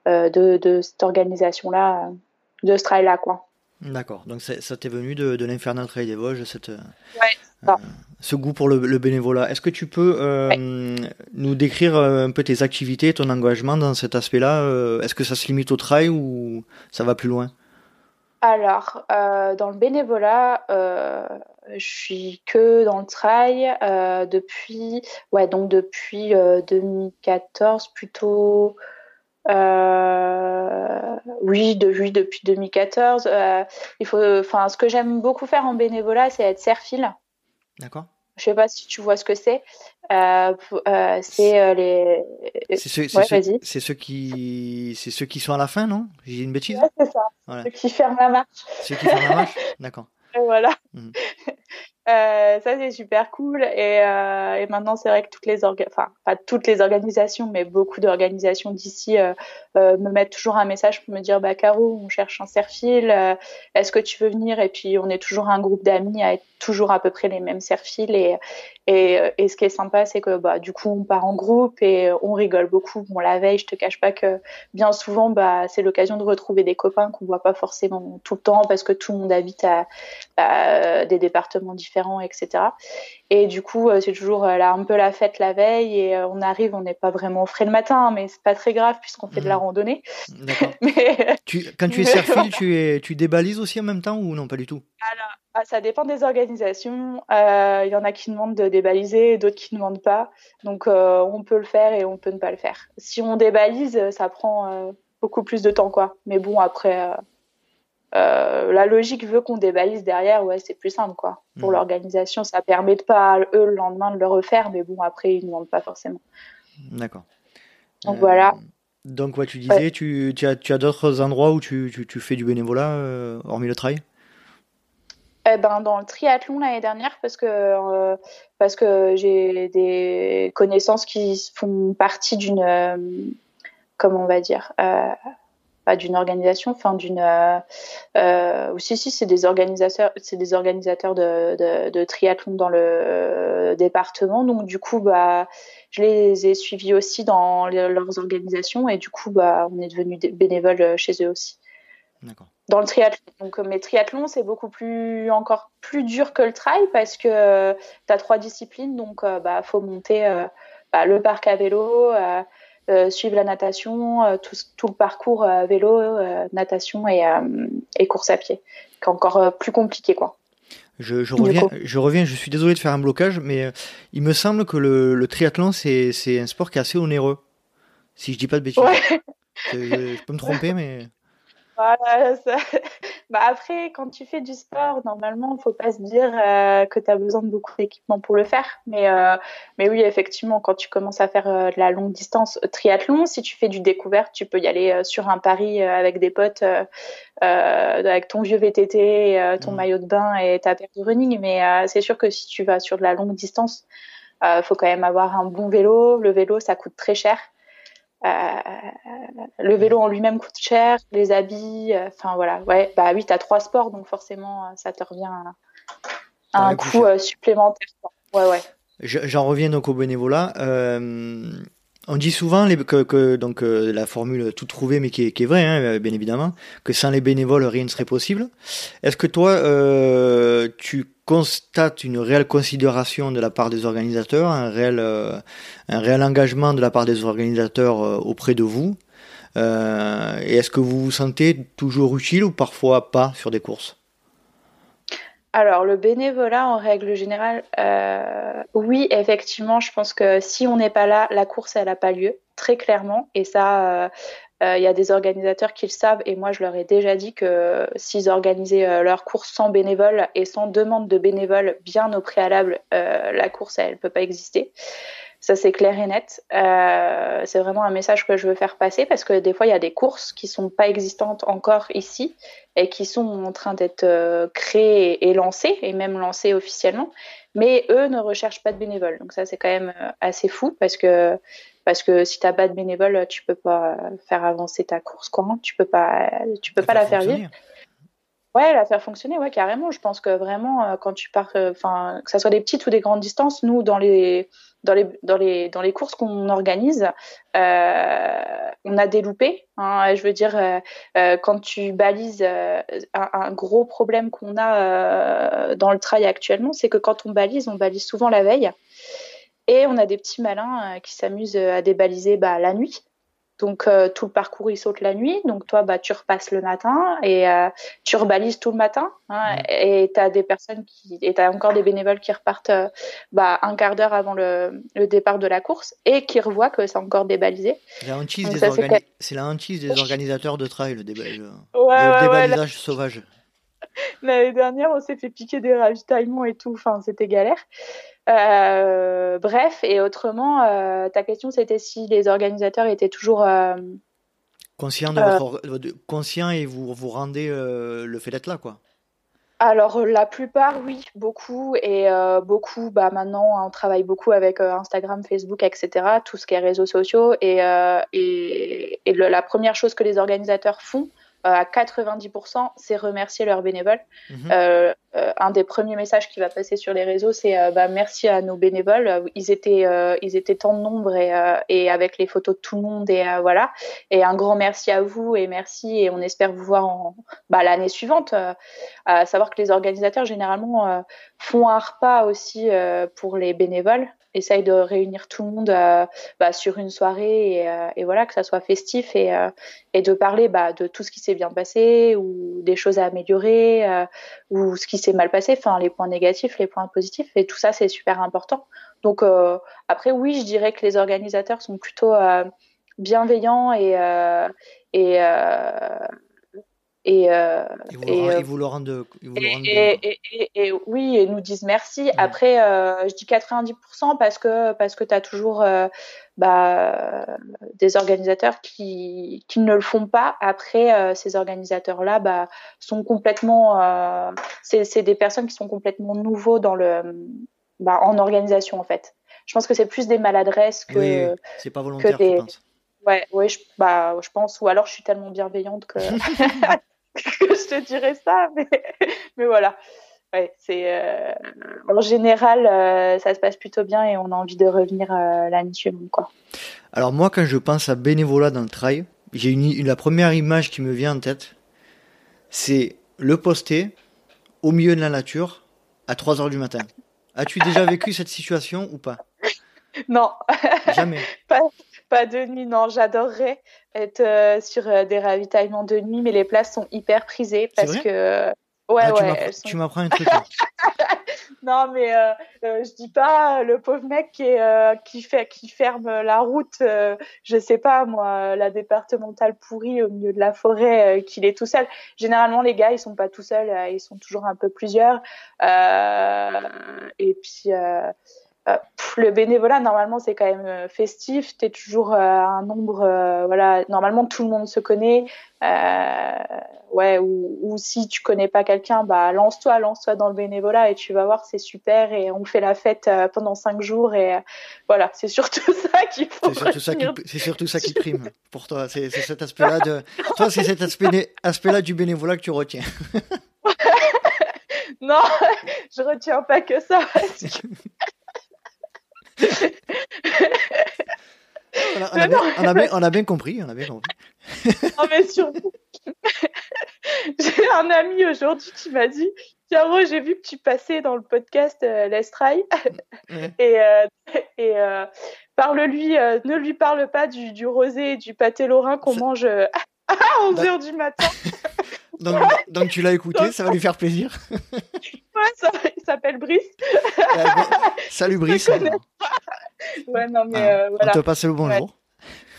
S1: euh, de, cette organisation-là, de ce trail-là. quoi.
S2: D'accord, donc ça t'est venu de, de l'Infernal Trail des Vosges, cette, ce goût pour le, bénévolat. Est-ce que tu peux nous décrire un peu tes activités, ton engagement dans cet aspect-là Est-ce que ça se limite au trail ou ça va plus loin?
S1: Alors, euh, dans le bénévolat, euh, je suis que dans le trail euh, depuis, ouais, donc depuis 2014 plutôt. oui, de, depuis 2014. il faut, enfin, ce que j'aime beaucoup faire en bénévolat, c'est être serfile.
S2: D'accord.
S1: Je sais pas si tu vois ce que c'est. Euh, euh, c'est euh, les.
S2: C'est ceux, ouais, ceux, qui, c'est ceux qui sont à la fin, non? J'ai une bêtise?
S1: Ouais, c'est ça. Ceux qui ferment la marche.
S2: Ceux qui ferment la marche, d'accord.
S1: Voilà. Mhm. Euh, ça c'est super cool. Et, euh, et maintenant c'est vrai que toutes les orga enfin pas toutes les organisations mais beaucoup d'organisations d'ici euh, me mettent toujours un message pour me dire bah Caro on cherche un serfil est-ce que tu veux venir? Et puis on est toujours un groupe d'amis à être toujours à peu près les mêmes serfils et ce qui est sympa c'est que bah du coup on part en groupe et on rigole beaucoup. Bon la veille je te cache pas que bien souvent bah c'est l'occasion de retrouver des copains qu'on voit pas forcément tout le temps parce que tout le monde habite à des départements différents etc. Et du coup, euh, c'est toujours euh, là un peu la fête la veille et euh, on arrive, on n'est pas vraiment frais le matin, mais c'est pas très grave puisqu'on fait de la mmh. randonnée.
S2: mais... tu, quand tu es serfil, tu, es, tu débalises aussi en même temps ou non, pas du tout?
S1: Alors, ah, ça dépend des organisations. Il y en a qui demandent de débaliser, d'autres qui ne demandent pas. Donc, on peut le faire et on peut ne pas le faire. Si on débalise, ça prend beaucoup plus de temps, quoi. Mais bon, après, euh, la logique veut qu'on débalise derrière, ouais, c'est plus simple, quoi. Pour hmm. l'organisation, ça permet de pas, eux, le lendemain, de le refaire, mais bon, après, ils ne demandent pas forcément.
S2: D'accord.
S1: Donc voilà. Euh,
S2: donc, ouais, tu disais, tu, tu, as, tu as d'autres endroits où tu, tu, tu, fais du bénévolat, euh, hormis le trail?
S1: Eh ben, dans le triathlon l'année dernière parce que parce que j'ai des connaissances qui font partie d'une comment on va dire d'une organisation, enfin d'une. Euh, euh, si si, c'est des organisateurs, c'est des organisateurs de, de, triathlon dans le département. Donc du coup, bah, je les ai suivis aussi dans leurs organisations et du coup, bah, on est devenu bénévoles chez eux aussi. Dans le triathlon. Donc, mes triathlons, c'est beaucoup plus, encore plus dur que le trail parce que tu as trois disciplines. Donc, bah, faut monter bah, le parc à vélo, euh, suivre la natation, euh, tout, tout, le parcours euh, vélo, natation et, et, course à pied, qui est encore plus compliqué quoi.
S2: Je, je reviens, je reviens, je suis désolé de faire un blocage, mais il me semble que le, le triathlon, c'est un sport qui est assez onéreux. Si je dis pas de bêtises. je, peux me tromper, mais.
S1: Voilà, ça... bah après, quand tu fais du sport, normalement, il faut pas se dire euh, que tu as besoin de beaucoup d'équipement pour le faire. Mais, euh, mais oui, effectivement, quand tu commences à faire euh, de la longue distance triathlon, si tu fais du découverte, tu peux y aller sur un pari avec des potes, avec ton vieux VTT, ton mmh. maillot de bain et ta paire de running. Mais c'est sûr que si tu vas sur de la longue distance, il faut quand même avoir un bon vélo. Le vélo, ça coûte très cher. Euh, le vélo en lui-même coûte cher, les habits, euh, enfin voilà, ouais, bah oui, t'as trois sports, donc forcément, euh, ça te revient à, un coût supplémentaire. Ouais, ouais.
S2: J'en reviens donc au bénévolat. on dit souvent les, que, donc la formule tout trouvé, mais qui est, qui est vraie, hein, bien évidemment, que sans les bénévoles rien ne serait possible. Est-ce que toi, tu constate une réelle considération de la part des organisateurs, un réel, euh, un réel engagement de la part des organisateurs euh, auprès de vous. Euh, et est-ce que vous vous sentez toujours utile ou parfois pas sur des courses?
S1: Alors, le bénévolat, en règle générale, oui, effectivement, je pense que si on n'est pas là, la course, elle n'a pas lieu, très clairement. Et ça, il y a des organisateurs qui le savent et moi je leur ai déjà dit que s'ils organisaient euh, leur course sans bénévoles et sans demande de bénévoles bien au préalable, euh, la course elle, peut pas exister. Ça c'est clair et net. c'est vraiment un message que je veux faire passer parce que des fois il y a des courses qui sont pas existantes encore ici et qui sont en train d'être créées et lancées et même lancées officiellement, mais eux ne recherchent pas de bénévoles. Donc ça c'est quand même assez fou parce que parce que si tu n'as pas de bénévoles, tu peux pas faire avancer ta course quoi. Tu peux pas, tu peux pas la faire vivre. Ouais, la faire fonctionner, ouais, carrément. Je pense que vraiment, euh, quand tu pars, euh, enfin, que ça soit des petites ou des grandes distances, nous, dans les, dans les, dans les, dans les courses qu'on organise, euh, on a des loupés. Hein. je veux dire, quand tu balises, un, gros problème qu'on a dans le trail actuellement, c'est que quand on balise, on balise souvent la veille. Et on a des petits malins euh, qui s'amusent euh, à débaliser bah, la nuit. Donc euh, tout le parcours il saute la nuit, donc toi bah tu repasses le matin et tu rebalises tout le matin. Hein, mmh. Et tu as des personnes qui et as encore des bénévoles qui repartent bah, un quart d'heure avant le, départ de la course et qui revoient que c'est encore débalisé.
S2: C'est la hantise des, organisateurs de trail le, débalisage sauvage.
S1: L'année dernière, on s'est fait piquer des ravitaillements et tout. Enfin, c'était galère. Euh, bref, et autrement, euh, ta question c'était si les organisateurs étaient toujours euh,
S2: conscients de votre, conscient et vous vous rendez le fait d'être là, quoi.
S1: alors la plupart oui, beaucoup et beaucoup. Bah maintenant on travaille beaucoup avec Instagram, Facebook, etc. Tout ce qui est réseaux sociaux et, et, et le, la première chose que les organisateurs font, à 90%, c'est remercier leurs bénévoles. Mhm. Euh, euh, un des premiers messages qui va passer sur les réseaux, c'est bah, merci à nos bénévoles. Ils étaient, ils étaient tant de nombre et, et, avec les photos de tout le monde et voilà. Et un grand merci à vous et merci et on espère vous voir en bah, l'année suivante. à savoir que les organisateurs généralement font un repas aussi pour les bénévoles essaye de réunir tout le monde euh, bah, sur une soirée et, euh, et, voilà que ça soit festif et, euh, de parler bah, de tout ce qui s'est bien passé ou des choses à améliorer ou ce qui s'est mal passé, enfin les points négatifs, les points positifs et tout ça c'est super important. Donc après oui je dirais que les organisateurs sont plutôt bienveillants et et, euh,
S2: et, vous, le rendent,
S1: et, et, oui, et nous disent merci. Après, euh, je dis 90% parce que parce que tu as toujours euh, bah, des organisateurs qui, qui ne le font pas. Après, euh, ces organisateurs-là bah, sont complètement. C'est des personnes qui sont complètement nouveaux dans le, bah, en organisation, en fait. Je pense que c'est plus des maladresses que.
S2: Oui, c'est pas volontaire, que des... je pense.
S1: Ouais, ouais, je, bah, je pense. Ou alors, je suis tellement bienveillante que. je te dirais ça, mais, mais voilà. Ouais, c'est euh, en général, euh, ça se passe plutôt bien et on a envie de revenir euh, l'année suivante, quoi.
S2: Alors moi, quand je pense à bénévolat dans le trail, j'ai une, la première image qui me vient en tête, c'est le poster au milieu de la nature à 3 heures du matin. As-tu déjà vécu cette situation ou pas?
S1: Non.
S2: Jamais.
S1: pas, pas de nuit, non. J'adorerais être euh, sur euh, des ravitaillements de nuit, mais les places sont hyper prisées parce que. Ouais, ah, ouais.
S2: Tu m'apprends un truc.
S1: non, mais euh, je dis pas le pauvre mec qui, est, qui, fait, qui ferme la route, je sais pas moi, la départementale pourrie au milieu de la forêt, qu'il est tout seul. Généralement, les gars, ils sont pas tout seuls, ils sont toujours un peu plusieurs. et puis euh, le bénévolat, normalement, c'est quand même euh, festif. Tu es toujours euh, un nombre. voilà, normalement, tout le monde se connaît. ouais, ou, si tu connais pas quelqu'un, bah, lance-toi, lance-toi dans le bénévolat et tu vas voir, c'est super. Et on fait la fête pendant cinq jours. Et voilà, c'est surtout ça qu'il faut.
S2: C'est surtout, ça qui, c'est surtout ça qui prime pour toi. C'est, cet aspect-là de. Toi, c'est cet aspect, aspect-là du bénévolat que tu retiens.
S1: non, je retiens pas que ça.
S2: on, a, bien, compris, on a bien compris.
S1: non, mais surtout, j'ai un ami aujourd'hui qui m'a dit Tiens, j'ai vu que tu passais dans le podcast euh, Let's Try. Et, euh, et euh, parle-lui, euh, ne lui parle pas du, du rosé et du pâté lorrain qu'on mange à 11h du matin.
S2: Donc, tu l'as écouté, ça va lui faire plaisir.
S1: ouais, ça, il s'appelle Brice.
S2: salut Brice.
S1: ouais, non, mais ah, euh, voilà.
S2: On te passe le bonjour.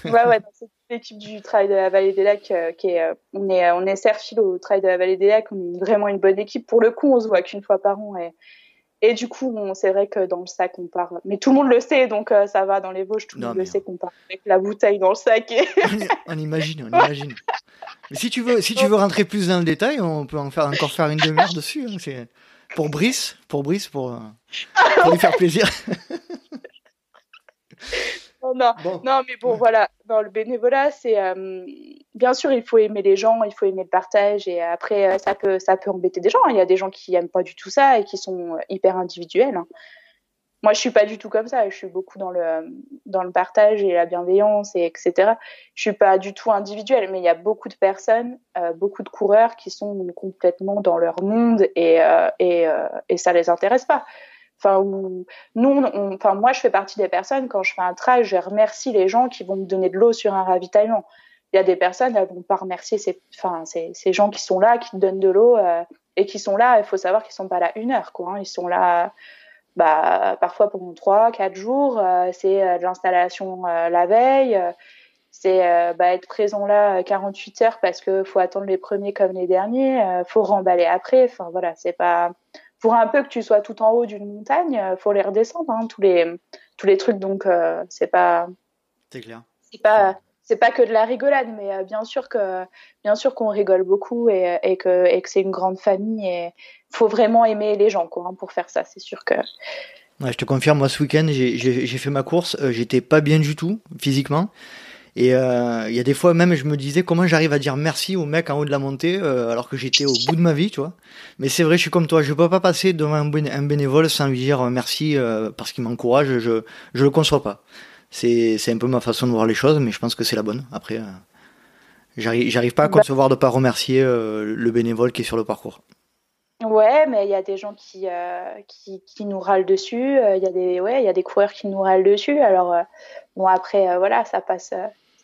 S1: Ouais, ouais, ouais c'est l'équipe du Trail de la Vallée des Lacs euh, qui est, euh, on est, on est serfil au Trail de la Vallée des Lacs. On est vraiment une bonne équipe. Pour le coup, on se voit qu'une fois par an et, et du coup, c'est vrai que dans le sac, on part. Mais tout le monde le sait, donc ça va dans les Vosges. Tout le monde le sait qu'on part avec la bouteille dans le sac. Et...
S2: on imagine, on imagine. Mais si tu veux, si tu veux rentrer plus dans le détail, on peut en faire encore faire une demi-heure dessus. Hein. C'est pour Brice, pour Brice, pour, pour lui faire plaisir.
S1: non, non, mais bon, voilà. Dans le bénévolat, c'est euh, bien sûr, il faut aimer les gens, il faut aimer le partage, et après, euh, ça peut, ça peut embêter des gens. Il y a des gens qui aiment pas du tout ça et qui sont euh, hyper individuels. Hein. Moi, je suis pas du tout comme ça. Je suis beaucoup dans le dans le partage et la bienveillance et etc. Je suis pas du tout individuelle, mais il y a beaucoup de personnes, beaucoup de coureurs qui sont complètement dans leur monde et et, et ça les intéresse pas. Enfin, nous, enfin, moi, je fais partie des personnes, quand je fais un trail, je remercie les gens qui vont me donner de l'eau sur un ravitaillement. Il y a des personnes, elles vont pas remercier ces, enfin, ces, ces gens qui sont là, qui te donnent de l'eau, euh, et qui sont là, il faut savoir qu'ils sont pas là une heure, quoi. Hein. Ils sont là, bah, parfois pendant trois, quatre jours. Euh, c'est euh, de l'installation la veille. c'est bah, être présent là 48 heures parce que faut attendre les premiers comme les derniers. faut remballer après. Enfin, voilà, c'est pas pour un peu que tu sois tout en haut d'une montagne, euh, faut les redescendre, hein, tous les tous les trucs. Donc euh, c'est pas.
S2: C'est clair.
S1: C'est pas c'est pas que de la rigolade, mais bien sûr que bien sûr qu'on rigole beaucoup et, et que, et que c'est une grande famille et faut vraiment aimer les gens quoi hein, pour faire ça. C'est sûr que.
S2: Ouais, je te confirme, moi ce week-end j'ai fait ma course, j'étais pas bien du tout physiquement. Et euh, il y a des fois même, je me disais comment j'arrive à dire merci au mec en haut de la montée euh, alors que j'étais au bout de ma vie, tu vois. Mais c'est vrai, je suis comme toi, je peux pas passer devant un, bénévole sans lui dire merci euh, parce qu'il m'encourage. Je je le conçois pas. C'est c'est un peu ma façon de voir les choses, mais je pense que c'est la bonne. Après, j'arrive j'arrive pas à bah concevoir de pas remercier le bénévole qui est sur le parcours.
S1: Ouais, mais il y a des gens qui, qui, qui, nous râlent dessus. Il y a des ouais, il y a des coureurs qui nous râlent dessus. Alors bon après voilà, ça passe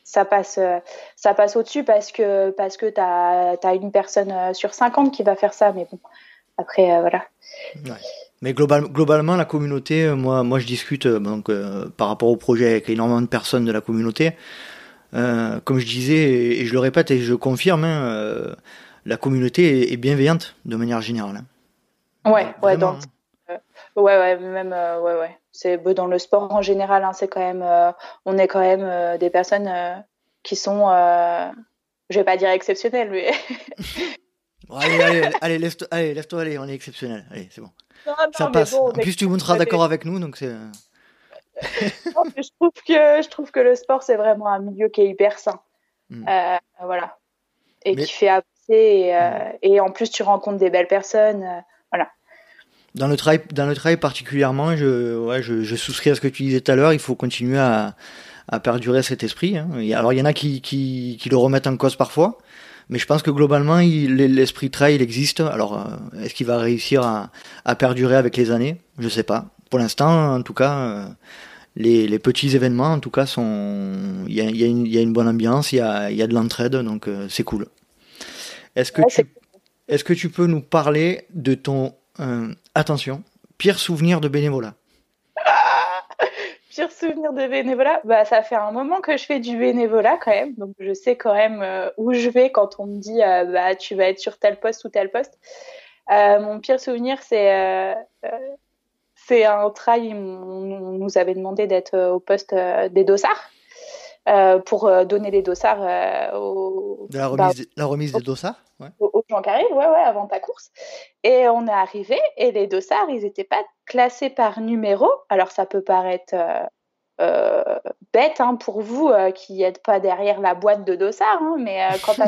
S1: ça passe, euh, ça passe au-dessus parce que, parce que tu as, as, une personne euh, sur 50 qui va faire ça. Mais bon, après, euh, voilà.
S2: Mais global, globalement, la communauté, moi, moi je discute donc, par rapport au projet avec énormément de personnes de la communauté. comme je disais, et je le répète et je confirme, hein, la communauté est, bienveillante de manière générale.
S1: Hein. Ouais, ouais, donc, hein. Ouais, ouais, même, ouais, ouais c'est dans le sport en général, hein, c'est quand même, euh, on est quand même euh, des personnes euh, qui sont, je vais pas dire exceptionnelles, mais.
S2: allez, allez, allez, lève-toi, allez, on est exceptionnel, allez, c'est bon. Ça passe. en plus, tout le monde sera d'accord avec nous, donc c'est.
S1: je trouve que je trouve que le sport c'est vraiment un milieu qui est hyper sain, hmm. voilà, et qui fait avancer et, hmm. et, en plus tu rencontres des belles personnes,
S2: dans le travail, dans le travail particulièrement, je, ouais, je, je souscris à ce que tu disais tout à l'heure. Il faut continuer à, à perdurer cet esprit. Hein. Alors il y en a qui, qui, qui, le remettent en cause parfois, mais je pense que globalement l'esprit trail existe. Alors euh, est-ce qu'il va réussir à, à, perdurer avec les années? Je sais pas. Pour l'instant, en tout cas, euh, les, les, petits événements, en tout cas, sont. Il y a, y, a y a, une bonne ambiance, il y a, y a de l'entraide, donc euh, c'est cool. Est-ce que tu, est-ce que tu peux nous parler de ton euh, attention, pire souvenir de bénévolat.
S1: pire souvenir de bénévolat, bah ça fait un moment que je fais du bénévolat quand même, donc je sais quand même euh, où je vais quand on me dit euh, bah tu vas être sur tel poste ou tel poste. mon pire souvenir c'est un trail, on, nous avait demandé d'être au poste des dossards. Pour donner les dossards aux.
S2: De la remise, la remise des dossards
S1: aux, gens qui arrivent, ouais, ouais, avant ta course. Et on est arrivé et les dossards, ils n'étaient pas classés par numéro. Alors ça peut paraître euh, euh, bête hein, pour vous euh, qui n'êtes pas derrière la boîte de dossards, hein, mais quand tu as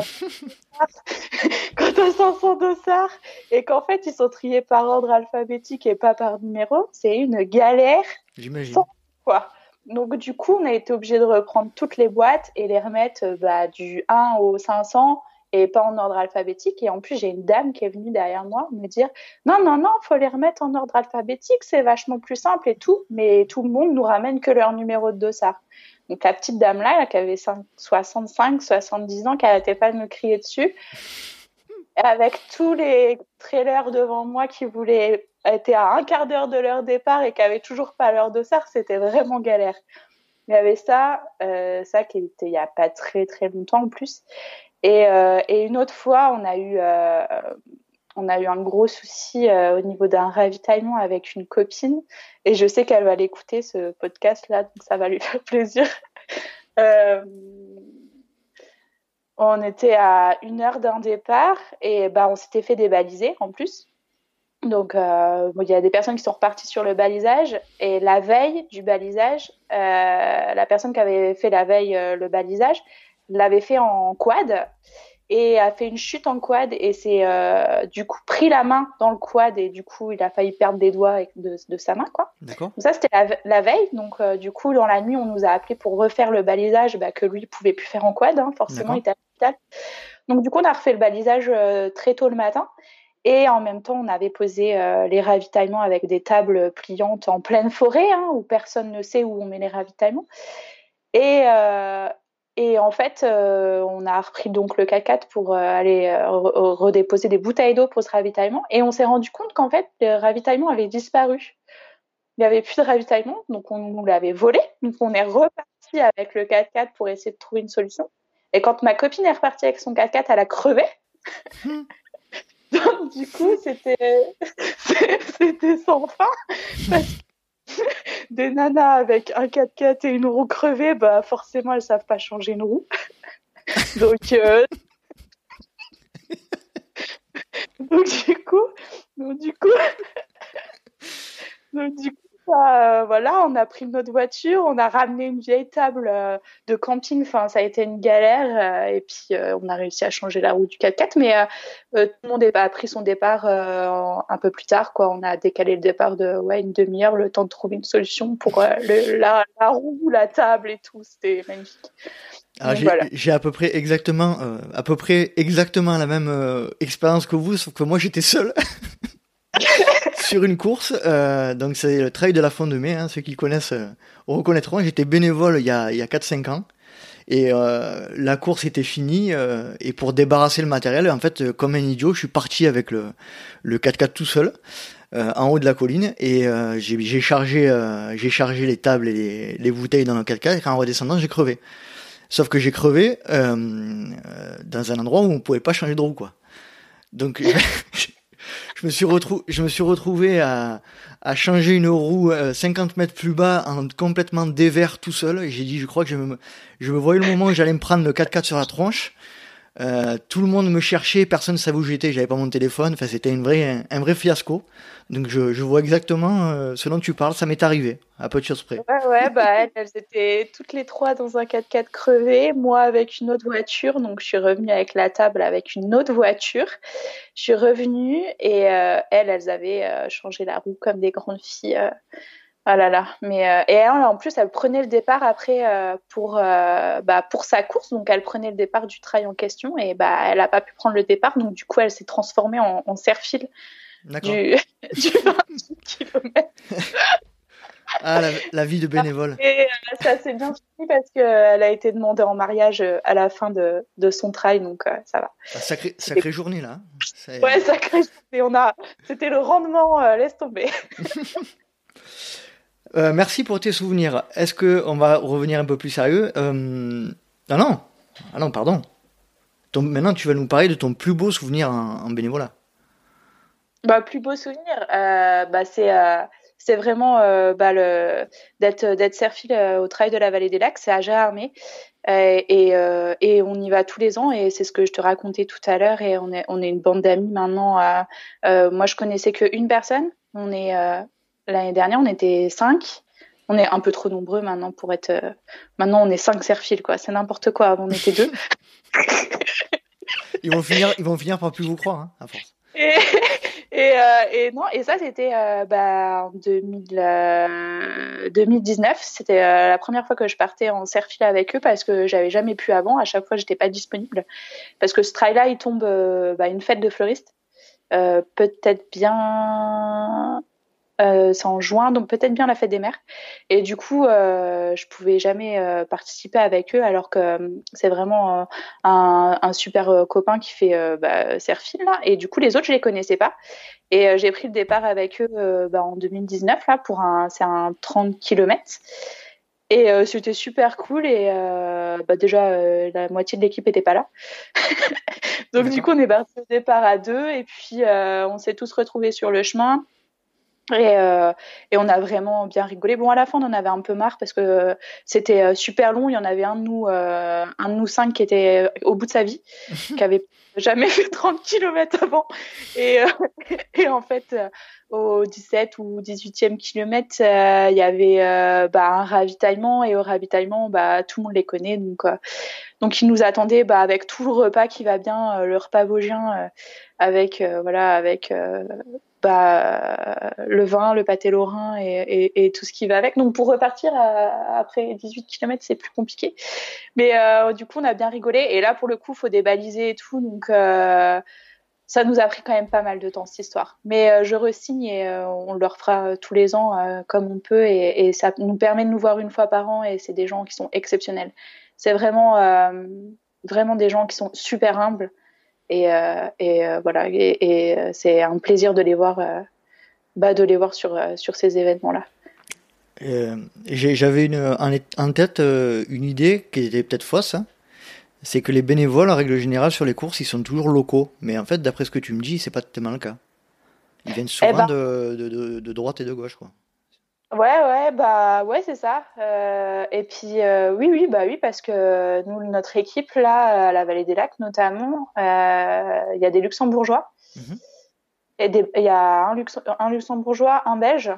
S1: 500 dossards et qu'en fait ils sont triés par ordre alphabétique et pas par numéro, c'est une galère.
S2: J'imagine.
S1: Quoi. Donc du coup, on a été obligé de reprendre toutes les boîtes et les remettre bah, du 1 au 500 et pas en ordre alphabétique. Et en plus, j'ai une dame qui est venue derrière moi me dire non, non, non, faut les remettre en ordre alphabétique, c'est vachement plus simple et tout. Mais tout le monde nous ramène que leur numéro de dossard. Donc la petite dame là, qui avait 65, 70 ans, qui arrêtait pas de me crier dessus, avec tous les trailers devant moi qui voulaient être à un quart d'heure de leur départ et qui avaient toujours pas leur dossard, c'était vraiment galère. Il y avait ça, euh, ça qui était il y a pas très très longtemps en plus. Et, euh, et, une autre fois, on a eu, euh, on a eu un gros souci au niveau d'un ravitaillement avec une copine. Et je sais qu'elle va l'écouter, ce podcast-là, donc ça va lui faire plaisir. On était à une heure d'un départ et bah, on s'était fait débaliser en plus. Donc, euh, il y a des personnes qui sont reparties sur le balisage. Et la veille du balisage, euh, la personne qui avait fait la veille le balisage, l'avait fait en quad et a fait une chute en quad et s'est euh, du coup pris la main dans le quad et du coup il a failli perdre des doigts de, de sa main quoi.
S2: D'accord.
S1: Ça c'était la, veille donc euh, du coup dans la nuit on nous a appelé pour refaire le balisage bah, que lui pouvait plus faire en quad hein, forcément il était Donc du coup on a refait le balisage euh, très tôt le matin et en même temps on avait posé les ravitaillements avec des tables pliantes en pleine forêt hein, où personne ne sait où on met les ravitaillements. Et, et en fait, euh, on a repris donc le 4x4 pour euh, aller euh, redéposer des bouteilles d'eau pour ce ravitaillement. Et on s'est rendu compte qu'en fait, le ravitaillement avait disparu. Il n'y avait plus de ravitaillement, donc on l'avait volé. Donc on est reparti avec le 4x4 pour essayer de trouver une solution. Et quand ma copine est repartie avec son 4x4, elle a crevé. donc du coup, c'était c'était sans fin. des nanas avec un 4x4 et une roue crevée, bah forcément elles savent pas changer une roue. donc, euh... donc du coup, donc du coup, donc du coup, bah, voilà, on a pris notre voiture, on a ramené une vieille table euh, de camping. Enfin, ça a été une galère. Euh, et puis, euh, on a réussi à changer la roue du 4x4. Mais tout le monde a pris son départ un peu plus tard. Quoi. On a décalé le départ de ouais, une demi-heure, le temps de trouver une solution pour le, la, la, roue, la table et tout. C'était magnifique.
S2: Ah, j'ai à peu près exactement, à peu près exactement la même expérience que vous, sauf que moi j'étais seul. sur une course. Euh, donc c'est le trail de la Fonte de Mai. Ceux qui connaissent euh, reconnaîtront. J'étais bénévole il y a, il y a 4-5 ans. Et euh, la course était finie. Et pour débarrasser le matériel, en fait, comme un idiot, je suis parti avec le, le 4x4 tout seul. en haut de la colline et j'ai chargé j'ai chargé les tables et les, les bouteilles dans le 4x4 et en redescendant j'ai crevé sauf que j'ai crevé dans un endroit où on pouvait pas changer de roue quoi donc je me suis retrouvé, je me suis retrouvé à, à changer une roue 50 euh, mètres plus bas en complètement dévers tout seul. J'ai dit, je crois que je me, je me voyais le moment où j'allais me prendre le 4x4 sur la tronche. Euh, tout le monde me cherchait, personne ne savait où j'étais, j'avais pas mon téléphone. Enfin, c'était une vraie, un, vrai fiasco. Donc, je, vois exactement euh, ce dont tu parles. Ça m'est arrivé, à peu de choses près.
S1: Ouais, ouais, bah elles, étaient toutes les trois dans un 4x4 crevé, moi avec une autre voiture. Donc, je suis revenue avec la table avec une autre voiture. Je suis revenue et euh, elles, elles avaient euh, changé la roue comme des grandes filles. Ah là là, mais euh, et elle, en plus elle prenait le départ après euh, pour euh, bah, pour sa course, donc elle prenait le départ du trail en question et bah elle a pas pu prendre le départ, donc du coup elle s'est transformée en, en serre-fil du, du 28 km.
S2: ah la, la, vie de bénévole.
S1: Et ça s'est bien fini parce qu'elle a été demandée en mariage à la fin de, de son trail, donc ça va.
S2: Ah, sacrée sacré journée là.
S1: Hein. Ouais sacrée journée, on a c'était le rendement laisse tomber.
S2: Euh, merci pour tes souvenirs. Est-ce que on va revenir un peu plus sérieux euh... Non, non. Ah non, pardon. Maintenant, tu vas nous parler de ton plus beau souvenir en, bénévolat.
S1: Bah, plus beau souvenir, euh, bah, c'est euh, c'est vraiment bah, d'être d'être serfil au Trail de la Vallée des Lacs, c'est à Gérardmer. Et, et, on y va tous les ans et c'est ce que je te racontais tout à l'heure et on est on est une bande d'amis maintenant. moi, je connaissais qu'une personne. On est L'année dernière, on était cinq. On est un peu trop nombreux maintenant pour être. Euh, maintenant, on est cinq serfils, quoi. C'est n'importe quoi. Avant, on était deux.
S2: ils vont finir, ils vont finir par plus vous croire, hein, à force.
S1: Et, et, euh, et, non, et ça, c'était euh, bah, en 2000, 2019. C'était la première fois que je partais en serfil avec eux parce que j'avais jamais pu avant. À chaque fois, j'étais pas disponible parce que ce trail-là, il tombe bah, une fête de fleuristes. peut-être bien euh, c'est en juin, donc peut-être bien la fête des mères. Et du coup, euh, je pouvais jamais euh, participer avec eux, alors que euh, c'est vraiment euh, un, un, super copain qui fait bah, Serfil là. Et du coup, les autres, je les connaissais pas. Et j'ai pris le départ avec eux bah, en 2019 là pour un, c'est un 30 km. Et c'était super cool. Et bah, déjà, la moitié de l'équipe était pas là. donc du coup, on est parti au départ à deux, et puis on s'est tous retrouvés sur le chemin. Et, euh, et, on a vraiment bien rigolé. Bon, à la fin, on en avait un peu marre parce que c'était euh, super long. Il y en avait un de nous, euh, un de nous cinq qui était au bout de sa vie, qui avait jamais fait 30 km avant. Et, euh, et en fait, euh, au 17 ou 18e kilomètre, il y avait bah, un ravitaillement et au ravitaillement, bah, tout le monde les connaît. Donc, donc ils nous attendaient bah, avec tout le repas qui va bien, le repas vosgien avec voilà avec bah, le vin, le pâté lorrain et, tout ce qui va avec. Donc pour repartir après 18 km, c'est plus compliqué. Mais euh, du coup, on a bien rigolé. Et là, pour le coup, faut débaliser et tout. Donc euh, ça nous a pris quand même pas mal de temps cette histoire. Mais euh, je resigne et on le refera tous les ans comme on peut. Et, et, ça nous permet de nous voir une fois par an. Et c'est des gens qui sont exceptionnels. C'est vraiment, vraiment des gens qui sont super humbles. Et, euh, et euh, voilà, et, et euh, c'est un plaisir de les voir, bah, de les voir sur, sur ces événements-là.
S2: J'avais une, en, tête une idée qui était peut-être fausse. Hein. C'est que les bénévoles, en règle générale, sur les courses, ils sont toujours locaux. Mais en fait, d'après ce que tu me dis, c'est pas tellement le cas. Ils viennent souvent eh ben, de, de, de, droite et de gauche. Quoi.
S1: Ouais, ouais, bah ouais, c'est ça. Euh, et puis euh, oui, oui, bah oui, parce que nous, notre équipe là, à la Vallée des Lacs notamment, euh, il y a des Luxembourgeois. Mhm. Et il y a un, un, Luxembourgeois, un Belge.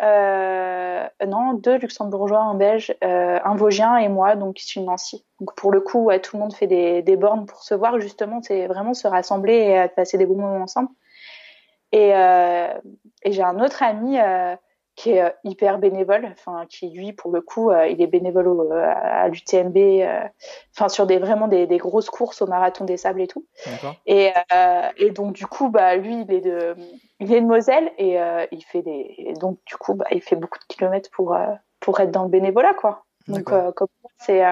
S1: non, deux Luxembourgeois, un Belge, un Vosgien et moi, donc issu de Nancy. Donc pour le coup, tout le monde fait des, des bornes pour se voir. Justement, c'est vraiment se rassembler et passer des bons moments ensemble. Et, et j'ai un autre ami qui est euh, hyper bénévole, enfin qui lui pour le coup euh, il est bénévole euh, à l'UTMB, enfin sur des vraiment des, des, grosses courses au marathon des sables et tout. Et, et donc du coup bah lui il est de il est de Moselle et il fait des donc du coup bah il fait beaucoup de kilomètres pour pour être dans le bénévolat quoi. Donc comme c'est